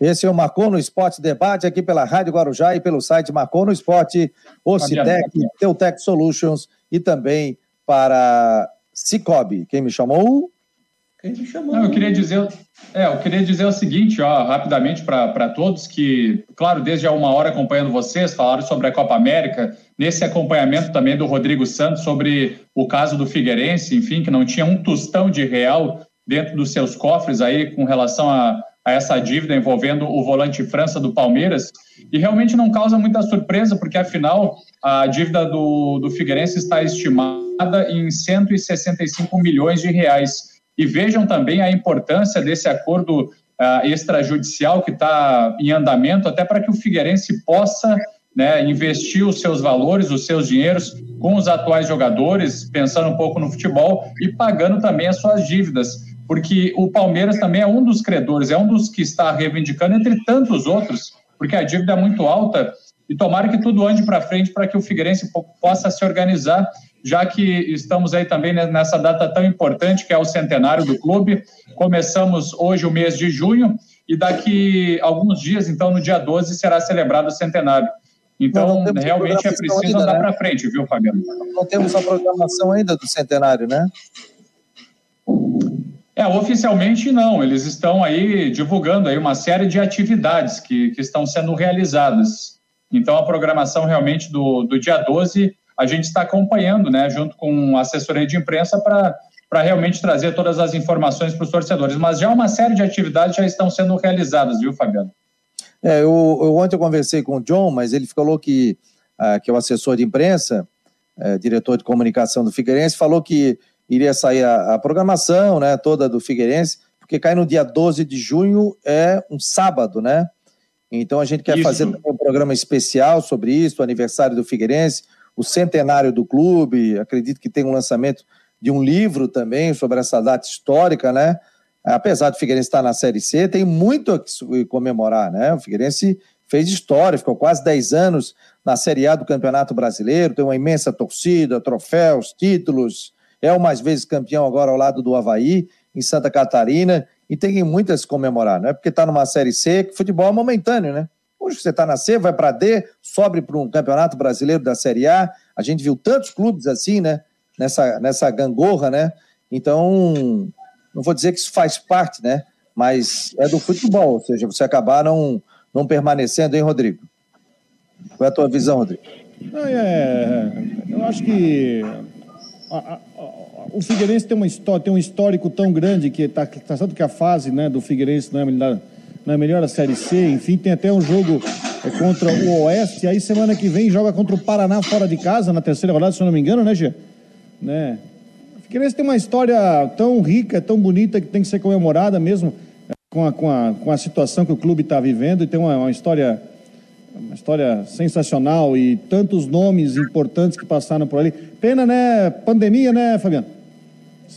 Esse é o Marcou no Esporte Debate aqui pela Rádio Guarujá e pelo site Marcou no Esporte, Ocitec, Teutec Solutions e também para Cicobi. Quem me chamou? Não, eu queria dizer, é, eu queria dizer o seguinte, ó, rapidamente para todos que, claro, desde há uma hora acompanhando vocês, falaram sobre a Copa América, nesse acompanhamento também do Rodrigo Santos sobre o caso do Figueirense, enfim, que não tinha um tostão de real dentro dos seus cofres aí com relação a, a essa dívida envolvendo o volante França do Palmeiras, e realmente não causa muita surpresa, porque afinal a dívida do, do Figueirense está estimada em 165 milhões de reais. E vejam também a importância desse acordo uh, extrajudicial que está em andamento, até para que o Figueirense possa né, investir os seus valores, os seus dinheiros com os atuais jogadores, pensando um pouco no futebol e pagando também as suas dívidas. Porque o Palmeiras também é um dos credores, é um dos que está reivindicando, entre tantos outros, porque a dívida é muito alta. E tomara que tudo ande para frente para que o Figueirense possa se organizar já que estamos aí também nessa data tão importante que é o centenário do clube. Começamos hoje o mês de junho e daqui alguns dias, então no dia 12, será celebrado o centenário. Então, realmente é preciso andar né? para frente, viu, Fabiano? Não temos a programação ainda do centenário, né? É, oficialmente não. Eles estão aí divulgando aí uma série de atividades que, que estão sendo realizadas. Então, a programação realmente do, do dia 12 a gente está acompanhando, né, junto com a assessoria de imprensa, para realmente trazer todas as informações para os torcedores. Mas já uma série de atividades já estão sendo realizadas, viu, Fabiano? É, eu, eu ontem eu conversei com o John, mas ele falou que, ah, que é o assessor de imprensa, é, diretor de comunicação do Figueirense, falou que iria sair a, a, programação né, toda do Figueirense, porque cai no dia 12 de junho, é um sábado, né? Então a gente quer isso. fazer um programa especial sobre isso, o aniversário do Figueirense, o centenário do clube, acredito que tem um lançamento de um livro também sobre essa data histórica, né? Apesar do Figueirense estar na Série C, tem muito a comemorar, né? O Figueirense fez história, ficou quase 10 anos na Série A do Campeonato Brasileiro, tem uma imensa torcida, troféus, títulos, é o mais vezes campeão agora ao lado do Havaí, em Santa Catarina, e tem muitas a comemorar, não é porque está numa Série C, que futebol é momentâneo, né? Hoje você está na C, vai para D, sobe para um campeonato brasileiro da Série A. A gente viu tantos clubes assim, né? Nessa, nessa gangorra, né? Então, não vou dizer que isso faz parte, né? Mas é do futebol, ou seja, você acabar não, não permanecendo, hein, Rodrigo? Qual é a tua visão, Rodrigo? É, eu acho que o Figueirense tem, uma história, tem um histórico tão grande que está tá certo que a fase né, do Figueirense não é melhor não é melhor a Série C, enfim, tem até um jogo é, contra o Oeste, aí semana que vem joga contra o Paraná fora de casa, na terceira rodada, se eu não me engano, né, Gê? Né? Figueirense tem uma história tão rica, tão bonita, que tem que ser comemorada mesmo é, com a, com a, com a situação que o clube está vivendo, e tem uma, uma história uma história sensacional e tantos nomes importantes que passaram por ali. Pena, né? Pandemia, né, Fabiano?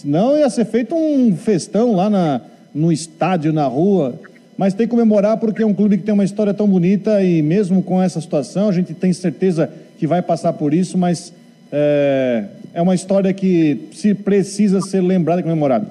Senão ia ser feito um festão lá na, no estádio, na rua mas tem que comemorar porque é um clube que tem uma história tão bonita e mesmo com essa situação a gente tem certeza que vai passar por isso, mas é, é uma história que se precisa ser lembrada e comemorada.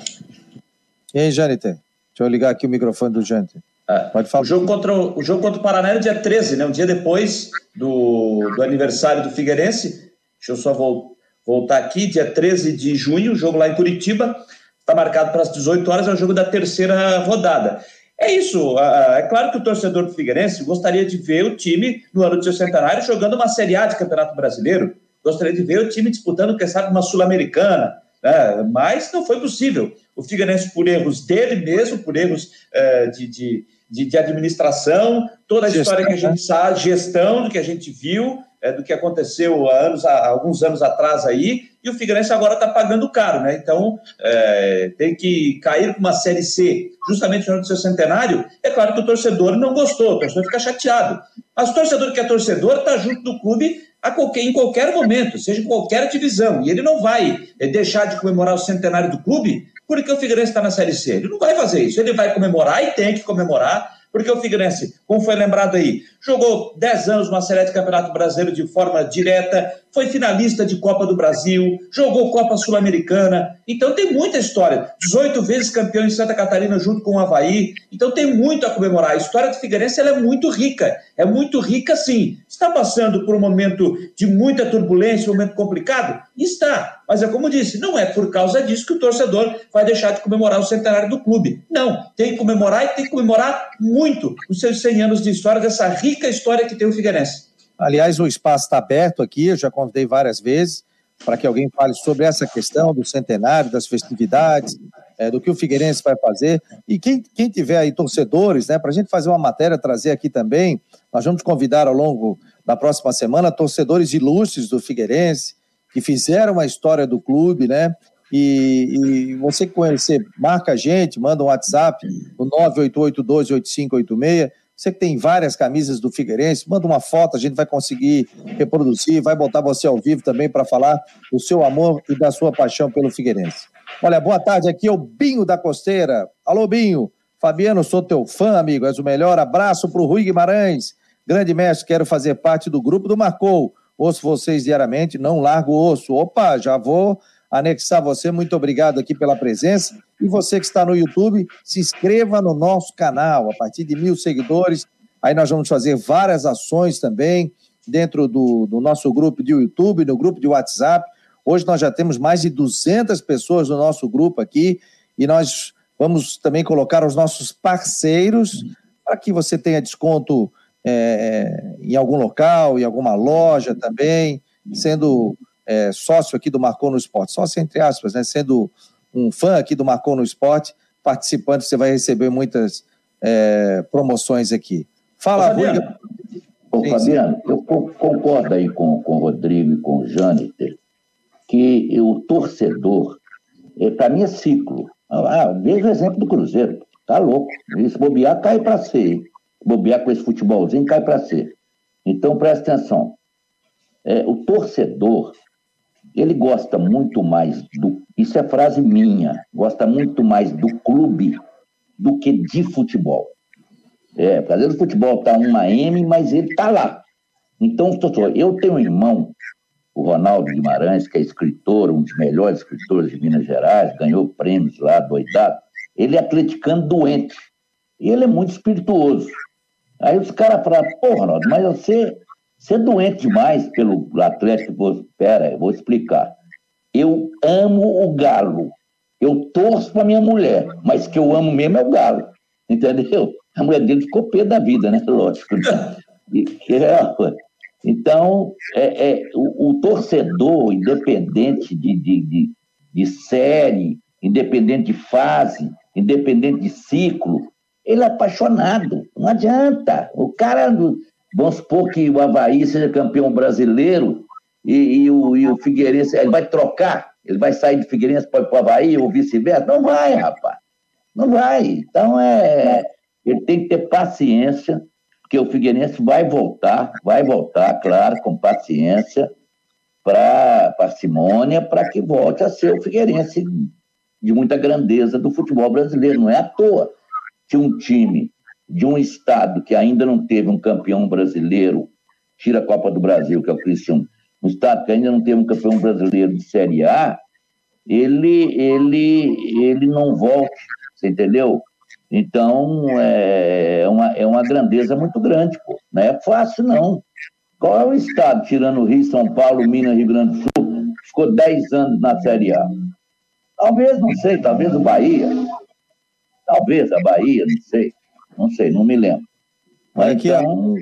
E aí, Jâniter? Deixa eu ligar aqui o microfone do Jâniter. É, Pode falar. O jogo, contra o, o jogo contra o Paraná é dia 13, né? um dia depois do, do aniversário do Figueirense. Deixa eu só vol, voltar aqui, dia 13 de junho, jogo lá em Curitiba. Está marcado para as 18 horas, é o jogo da terceira rodada. É isso. É claro que o torcedor do Figueirense gostaria de ver o time no ano do seu centenário jogando uma Série A de Campeonato Brasileiro. Gostaria de ver o time disputando, quem sabe, uma Sul-Americana. Né? Mas não foi possível. O Figueirense, por erros dele mesmo, por erros é, de, de, de, administração, toda a gestão, história que a gente né? sabe, gestão do que a gente viu, é, do que aconteceu há, anos, há alguns anos atrás aí, e o Figueirense agora está pagando caro, né? Então é, tem que cair com uma Série C justamente no ano do seu centenário. É claro que o torcedor não gostou, o torcedor fica chateado. Mas o torcedor que é torcedor está junto do clube a qualquer, em qualquer momento, seja em qualquer divisão. E ele não vai é, deixar de comemorar o centenário do clube porque o Figueirense está na Série C. Ele não vai fazer isso. Ele vai comemorar e tem que comemorar porque o Figueirense, como foi lembrado aí, jogou 10 anos uma série de campeonato brasileiro de forma direta, foi finalista de Copa do Brasil, jogou Copa Sul-Americana. Então tem muita história. 18 vezes campeão em Santa Catarina junto com o Havaí. Então tem muito a comemorar. A história do Figueirense é muito rica. É muito rica, sim. Está passando por um momento de muita turbulência, um momento complicado? Está. Mas é como disse, não é por causa disso que o torcedor vai deixar de comemorar o centenário do clube. Não. Tem que comemorar e tem que comemorar muito os seus 100 anos de história, dessa rica história que tem o Figueirense. Aliás, o espaço está aberto aqui, eu já convidei várias vezes para que alguém fale sobre essa questão do centenário, das festividades, é, do que o Figueirense vai fazer. E quem, quem tiver aí torcedores, né, para a gente fazer uma matéria, trazer aqui também, nós vamos convidar ao longo da próxima semana torcedores ilustres do Figueirense, que fizeram a história do clube, né? E, e você conhecer, marca a gente, manda um WhatsApp no 988128586 você que tem várias camisas do Figueirense, manda uma foto, a gente vai conseguir reproduzir, vai botar você ao vivo também para falar do seu amor e da sua paixão pelo Figueirense. Olha, boa tarde, aqui é o Binho da Costeira. Alô, Binho. Fabiano, sou teu fã, amigo, és o melhor. Abraço para o Rui Guimarães. Grande mestre, quero fazer parte do grupo do Marcou. Ouço vocês diariamente, não largo o osso. Opa, já vou anexar você. Muito obrigado aqui pela presença. E você que está no YouTube, se inscreva no nosso canal. A partir de mil seguidores, aí nós vamos fazer várias ações também dentro do, do nosso grupo de YouTube, no grupo de WhatsApp. Hoje nós já temos mais de 200 pessoas no nosso grupo aqui e nós vamos também colocar os nossos parceiros para que você tenha desconto é, em algum local, em alguma loja também, sendo é, sócio aqui do Marcou no Esporte, sócio entre aspas, né? Sendo um fã aqui do Marcou no Esporte, participante, você vai receber muitas é, promoções aqui. Fala, Rui. Ô, Fabiano, eu concordo aí com, com o Rodrigo e com o Jâniter, que o torcedor, é, para mim é ciclo. Ah, veja o exemplo do Cruzeiro, tá louco. Se bobear, cai para ser. Bobear com esse futebolzinho, cai para ser. Então, presta atenção. É, o torcedor, ele gosta muito mais do. Isso é frase minha. Gosta muito mais do clube do que de futebol. É, às vezes o futebol tá uma M, mas ele tá lá. Então, eu tenho um irmão, o Ronaldo Guimarães, que é escritor, um dos melhores escritores de Minas Gerais, ganhou prêmios lá, doidado. Ele é atleticano doente. E ele é muito espirituoso. Aí os caras falam, pô, Ronaldo, mas você você é doente demais pelo Atlético. Pera, eu vou explicar. Eu amo o Galo. Eu torço para minha mulher, mas que eu amo mesmo é o Galo. Entendeu? A mulher dele ficou pé da vida, né? Lógico. É, então, é, é o, o, torcedor, independente de, de, de, de série, independente de fase, independente de ciclo, ele é apaixonado. Não adianta. O cara Vamos supor que o Havaí seja campeão brasileiro e, e, o, e o Figueirense, ele vai trocar? Ele vai sair do Figueirense para o Havaí ou vice-versa? Não vai, rapaz. Não vai. Então, é, ele tem que ter paciência, porque o Figueirense vai voltar, vai voltar, claro, com paciência, para parcimônia, para que volte a ser o Figueirense de muita grandeza do futebol brasileiro. Não é à toa que um time de um estado que ainda não teve um campeão brasileiro, tira a Copa do Brasil, que é o Cristiano, um estado que ainda não teve um campeão brasileiro de Série A, ele, ele, ele não volte, você entendeu? Então, é, é uma, é uma grandeza muito grande, pô. Não é fácil, não. Qual é o estado, tirando Rio, São Paulo, Minas, Rio Grande do Sul, ficou 10 anos na Série A? Talvez, não sei, talvez o Bahia. Talvez a Bahia, não sei. Não sei, não me lembro. Mas aqui, então...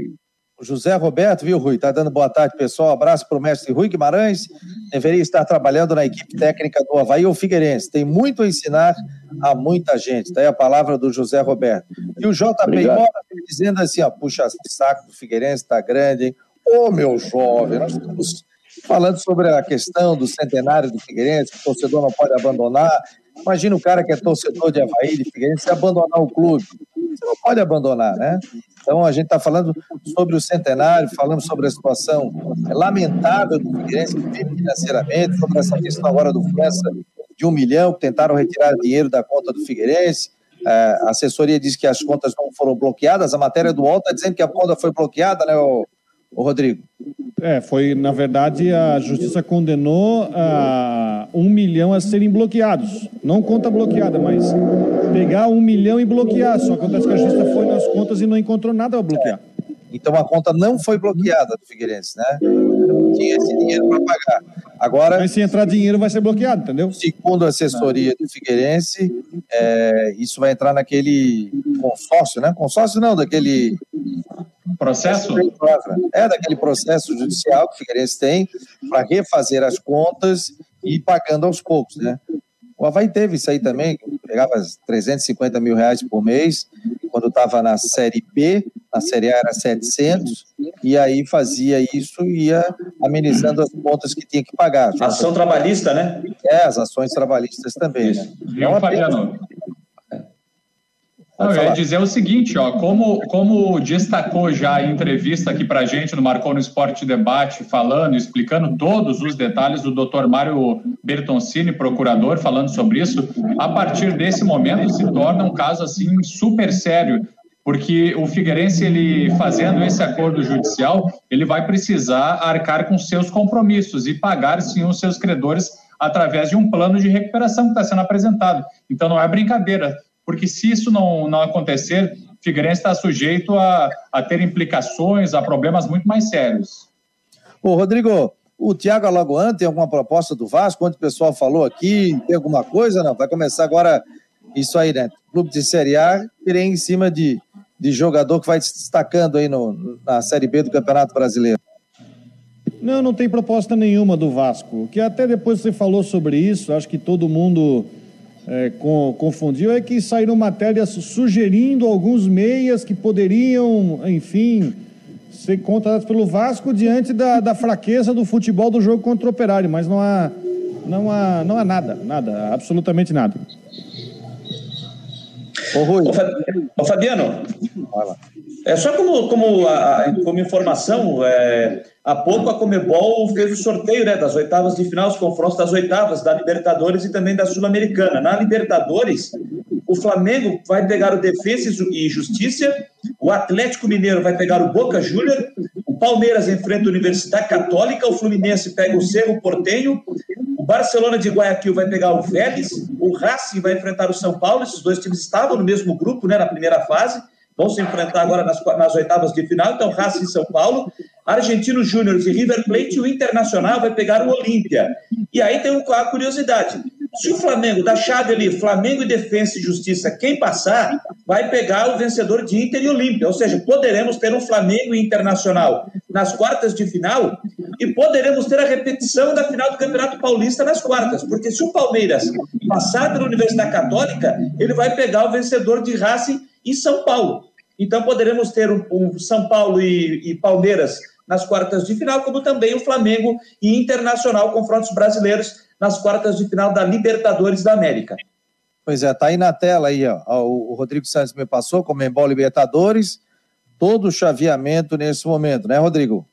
o José Roberto, viu, Rui? Está dando boa tarde, pessoal. Abraço para o mestre Rui Guimarães. Deveria estar trabalhando na equipe técnica do Havaí ou Figueirense. Tem muito a ensinar a muita gente. Daí a palavra do José Roberto. E o JP Mora dizendo assim: ó, puxa, saco do Figueirense está grande, hein? Ô, meu jovem, nós estamos falando sobre a questão do centenário do Figueirense, que o torcedor não pode abandonar. Imagina o cara que é torcedor de Havaí, de Figueirense, abandonar o clube. Você não pode abandonar, né? Então, a gente está falando sobre o centenário, falando sobre a situação lamentável do Figueirense, que vive financeiramente, sobre essa questão agora do França de um milhão, que tentaram retirar dinheiro da conta do Figueirense. É, a assessoria diz que as contas não foram bloqueadas. A matéria do UOL está dizendo que a conta foi bloqueada, né, o, o Rodrigo? É, foi, na verdade, a justiça condenou a um milhão a serem bloqueados. Não conta bloqueada, mas pegar um milhão e bloquear. Só acontece que a justiça foi nas contas e não encontrou nada para bloquear. Então a conta não foi bloqueada do Figueirense, né? Tinha esse dinheiro para pagar. Agora. Mas se entrar dinheiro vai ser bloqueado, entendeu? Segundo a assessoria do Figueirense, é, isso vai entrar naquele consórcio, né? Consórcio não, daquele. Processo? É, daquele processo judicial que o Figueirense tem para refazer as contas e ir pagando aos poucos, né? O Havaí teve isso aí também, pegava 350 mil reais por mês, quando estava na Série B, na Série A era 700, e aí fazia isso e ia amenizando as contas que tinha que pagar. Ação trabalhista, né? É, as ações trabalhistas também. Né? Viu, Fabiano? Não, eu ia dizer o seguinte, ó, como, como destacou já em entrevista aqui para gente no Marcou no Esporte Debate, falando, explicando todos os detalhes do Dr. Mário Bertoncini, procurador, falando sobre isso, a partir desse momento se torna um caso assim super sério, porque o Figueirense, ele fazendo esse acordo judicial, ele vai precisar arcar com seus compromissos e pagar sim os seus credores através de um plano de recuperação que está sendo apresentado. Então não é brincadeira porque se isso não, não acontecer, Figueirense está sujeito a, a ter implicações, a problemas muito mais sérios. Ô, Rodrigo, o Thiago Alagoan tem alguma proposta do Vasco? Quanto o pessoal falou aqui? Tem alguma coisa? Não, vai começar agora isso aí, né? Clube de Série A, querer em cima de, de jogador que vai se destacando aí no, na Série B do Campeonato Brasileiro. Não, não tem proposta nenhuma do Vasco. Que até depois você falou sobre isso, acho que todo mundo é, com, confundiu é que saíram matérias sugerindo alguns meias que poderiam, enfim, ser contratados pelo Vasco diante da, da fraqueza do futebol do jogo contra o Operário, mas não há, não há, não há nada, nada, absolutamente nada. Ô, Rui. Ô, Fabiano, é só como, como, a, como informação, é, há pouco a Comebol fez o sorteio né, das oitavas de final, os confrontos das oitavas da Libertadores e também da Sul-Americana. Na Libertadores, o Flamengo vai pegar o Defesa e Justiça, o Atlético Mineiro vai pegar o Boca Júnior, o Palmeiras enfrenta a Universidade Católica, o Fluminense pega o Cerro Portenho, o Barcelona de Guayaquil vai pegar o Vélez, o Racing vai enfrentar o São Paulo, esses dois times estavam no mesmo grupo né, na primeira fase, vão se enfrentar agora nas, nas oitavas de final, então Racing São Paulo, Argentino Júnior e River Plate, o Internacional vai pegar o Olímpia. E aí tem a curiosidade, se o Flamengo, da chave ali, Flamengo e Defensa e Justiça, quem passar, vai pegar o vencedor de Inter e Olímpia. Ou seja, poderemos ter um Flamengo e Internacional nas quartas de final e poderemos ter a repetição da final do Campeonato Paulista nas quartas. Porque se o Palmeiras passar pela Universidade Católica, ele vai pegar o vencedor de Racing e São Paulo. Então poderemos ter um, um São Paulo e, e Palmeiras nas quartas de final, como também o Flamengo e Internacional, confrontos brasileiros nas quartas de final da Libertadores da América. Pois é, tá aí na tela aí, ó. O Rodrigo Santos me passou, com o Libertadores, todo o chaveamento nesse momento, né, Rodrigo?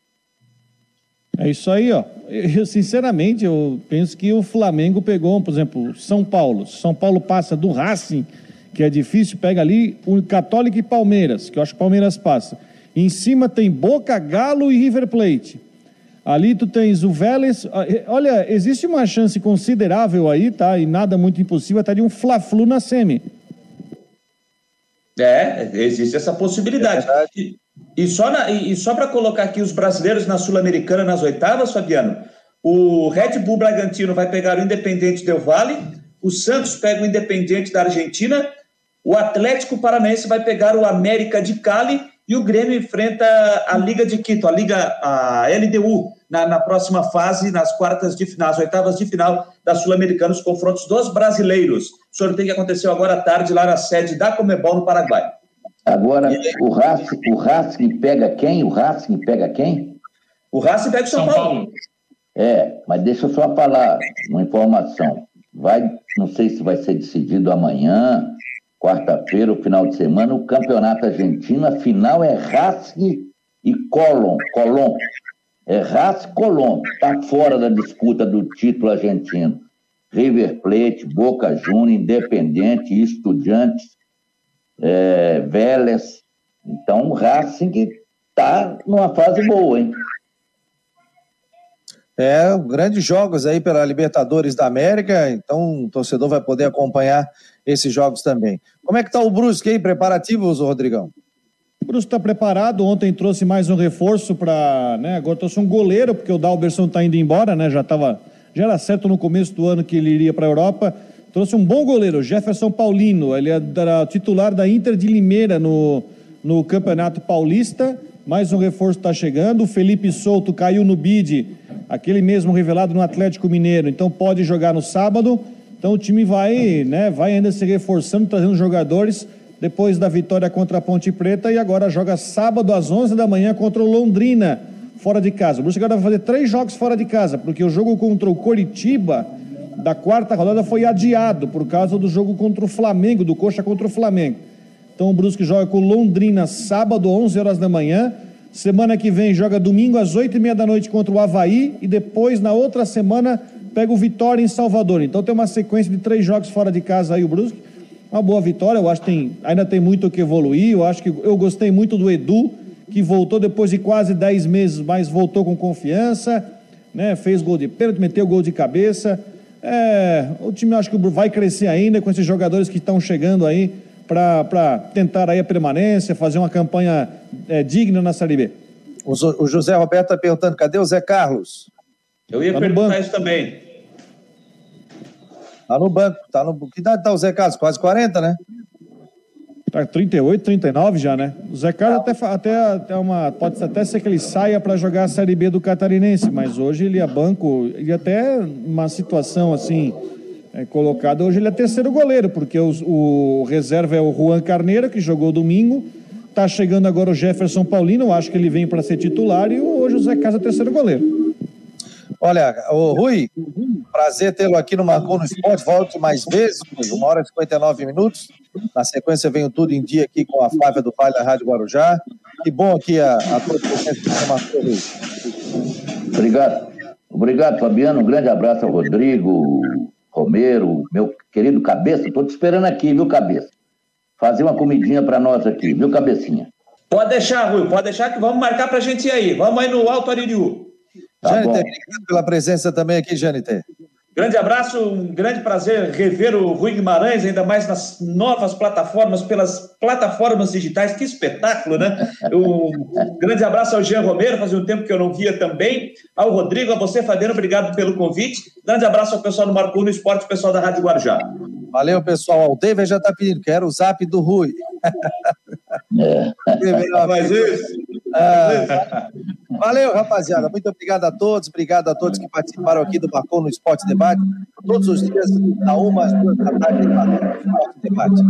É isso aí, ó. Eu, sinceramente, eu penso que o Flamengo pegou, por exemplo, São Paulo. São Paulo passa do Racing, que é difícil, pega ali o Católico e Palmeiras, que eu acho que Palmeiras passa. Em cima tem Boca, Galo e River Plate. Ali tu tens o Vélez. Ah, olha, existe uma chance considerável aí, tá? E nada muito impossível, até de um Fla-Flu na semi. É, existe essa possibilidade. É e, e, só, na, e, só para colocar aqui os brasileiros na Sul-Americana nas oitavas, Fabiano, o Red Bull Bragantino vai pegar o Independente Del Vale, o Santos pega o Independente da Argentina, o Atlético Paranaense vai pegar o América de Cali e o Grêmio enfrenta a Liga de Quito, a Liga a LDU, na, na próxima fase, nas quartas de final, nas oitavas de final da Sul-Americana, os confrontos dos brasileiros. O sorteio que aconteceu agora à tarde lá na sede da Comebol, no Paraguai. Agora, o Racing, o Racing pega quem? O Racing pega quem? O Racing pega o São, São Paulo. Paulo. É, mas deixa eu só falar uma informação. Vai, não sei se vai ser decidido amanhã, quarta-feira, o final de semana, o Campeonato Argentino, a final é Racing e Colón, Colón. É Racing Colón, está fora da disputa do título argentino. River Plate, Boca Juniors, Independente, Estudiantes, é, Vélez. Então, o Racing está numa fase boa, hein? É, grandes jogos aí pela Libertadores da América, então o torcedor vai poder acompanhar esses jogos também. Como é que está o Brusque aí, preparativos, Rodrigão? O Brusque está preparado, ontem trouxe mais um reforço para, né, agora trouxe um goleiro, porque o Dalberson está indo embora, né, já estava, já era certo no começo do ano que ele iria para a Europa, trouxe um bom goleiro, Jefferson Paulino, ele era titular da Inter de Limeira no, no Campeonato Paulista, mais um reforço está chegando, o Felipe Souto caiu no bid, aquele mesmo revelado no Atlético Mineiro, então pode jogar no sábado. Então o time vai, né, vai ainda se reforçando, trazendo jogadores depois da vitória contra a Ponte Preta e agora joga sábado às 11 da manhã contra o Londrina, fora de casa. O Bruce agora vai fazer três jogos fora de casa, porque o jogo contra o Coritiba da quarta rodada foi adiado por causa do jogo contra o Flamengo, do Coxa contra o Flamengo. Então o Brusque joga com Londrina sábado, 11 horas da manhã. Semana que vem joga domingo às 8 e meia da noite contra o Havaí e depois, na outra semana, pega o Vitória em Salvador. Então tem uma sequência de três jogos fora de casa aí o Brusque. Uma boa vitória, eu acho que tem, ainda tem muito o que evoluir. Eu acho que eu gostei muito do Edu, que voltou depois de quase 10 meses, mas voltou com confiança, né? Fez gol de pênalti, meteu gol de cabeça. É, o time acho que vai crescer ainda com esses jogadores que estão chegando aí para tentar aí a permanência, fazer uma campanha é, digna na Série B. O, o José Roberto está perguntando, cadê o Zé Carlos? Eu ia tá perguntar isso também. Tá no banco, tá no. Que idade tá o Zé Carlos? Quase 40, né? Tá 38, 39 já, né? O Zé Carlos até, até, até uma. Pode até ser que ele saia para jogar a Série B do Catarinense, mas hoje ele é banco, ele até uma situação assim é, colocado. Hoje ele é terceiro goleiro, porque o reserva é o Juan Carneiro, que jogou domingo. Tá chegando agora o Jefferson Paulino, acho que ele vem para ser titular, e hoje o Zé Casa é terceiro goleiro. Olha, o Rui, prazer tê-lo aqui no Marcou no Esporte. Volte mais vezes, uma hora e 59 minutos. Na sequência, venho tudo em dia aqui com a Flávia do Vale da Rádio Guarujá. Que bom aqui a, a todos vocês que Marcou Rui. Obrigado. Obrigado, Fabiano. Um grande abraço ao Rodrigo, Romero, meu querido Cabeça, estou te esperando aqui, viu, Cabeça? Fazer uma comidinha para nós aqui, viu, Cabecinha? Pode deixar, Rui, pode deixar que vamos marcar para a gente ir aí. Vamos aí no Alto Aririu. Tá Janiter, obrigado pela presença também aqui, Janiter. Grande abraço, um grande prazer rever o Rui Guimarães, ainda mais nas novas plataformas, pelas plataformas digitais. Que espetáculo, né? Um grande abraço ao Jean Romero, fazia um tempo que eu não via também. Ao Rodrigo, a você, Fabiano, obrigado pelo convite. Grande abraço ao pessoal do Marco no Esporte, pessoal da Rádio Guarujá. Valeu, pessoal. O David já está pedindo, quero o zap do Rui. É. Mas isso. Ah, valeu, rapaziada. Muito obrigado a todos. Obrigado a todos que participaram aqui do Marcou no Esporte Debate. Todos os dias, da uma às duas da tarde, no Esporte Debate.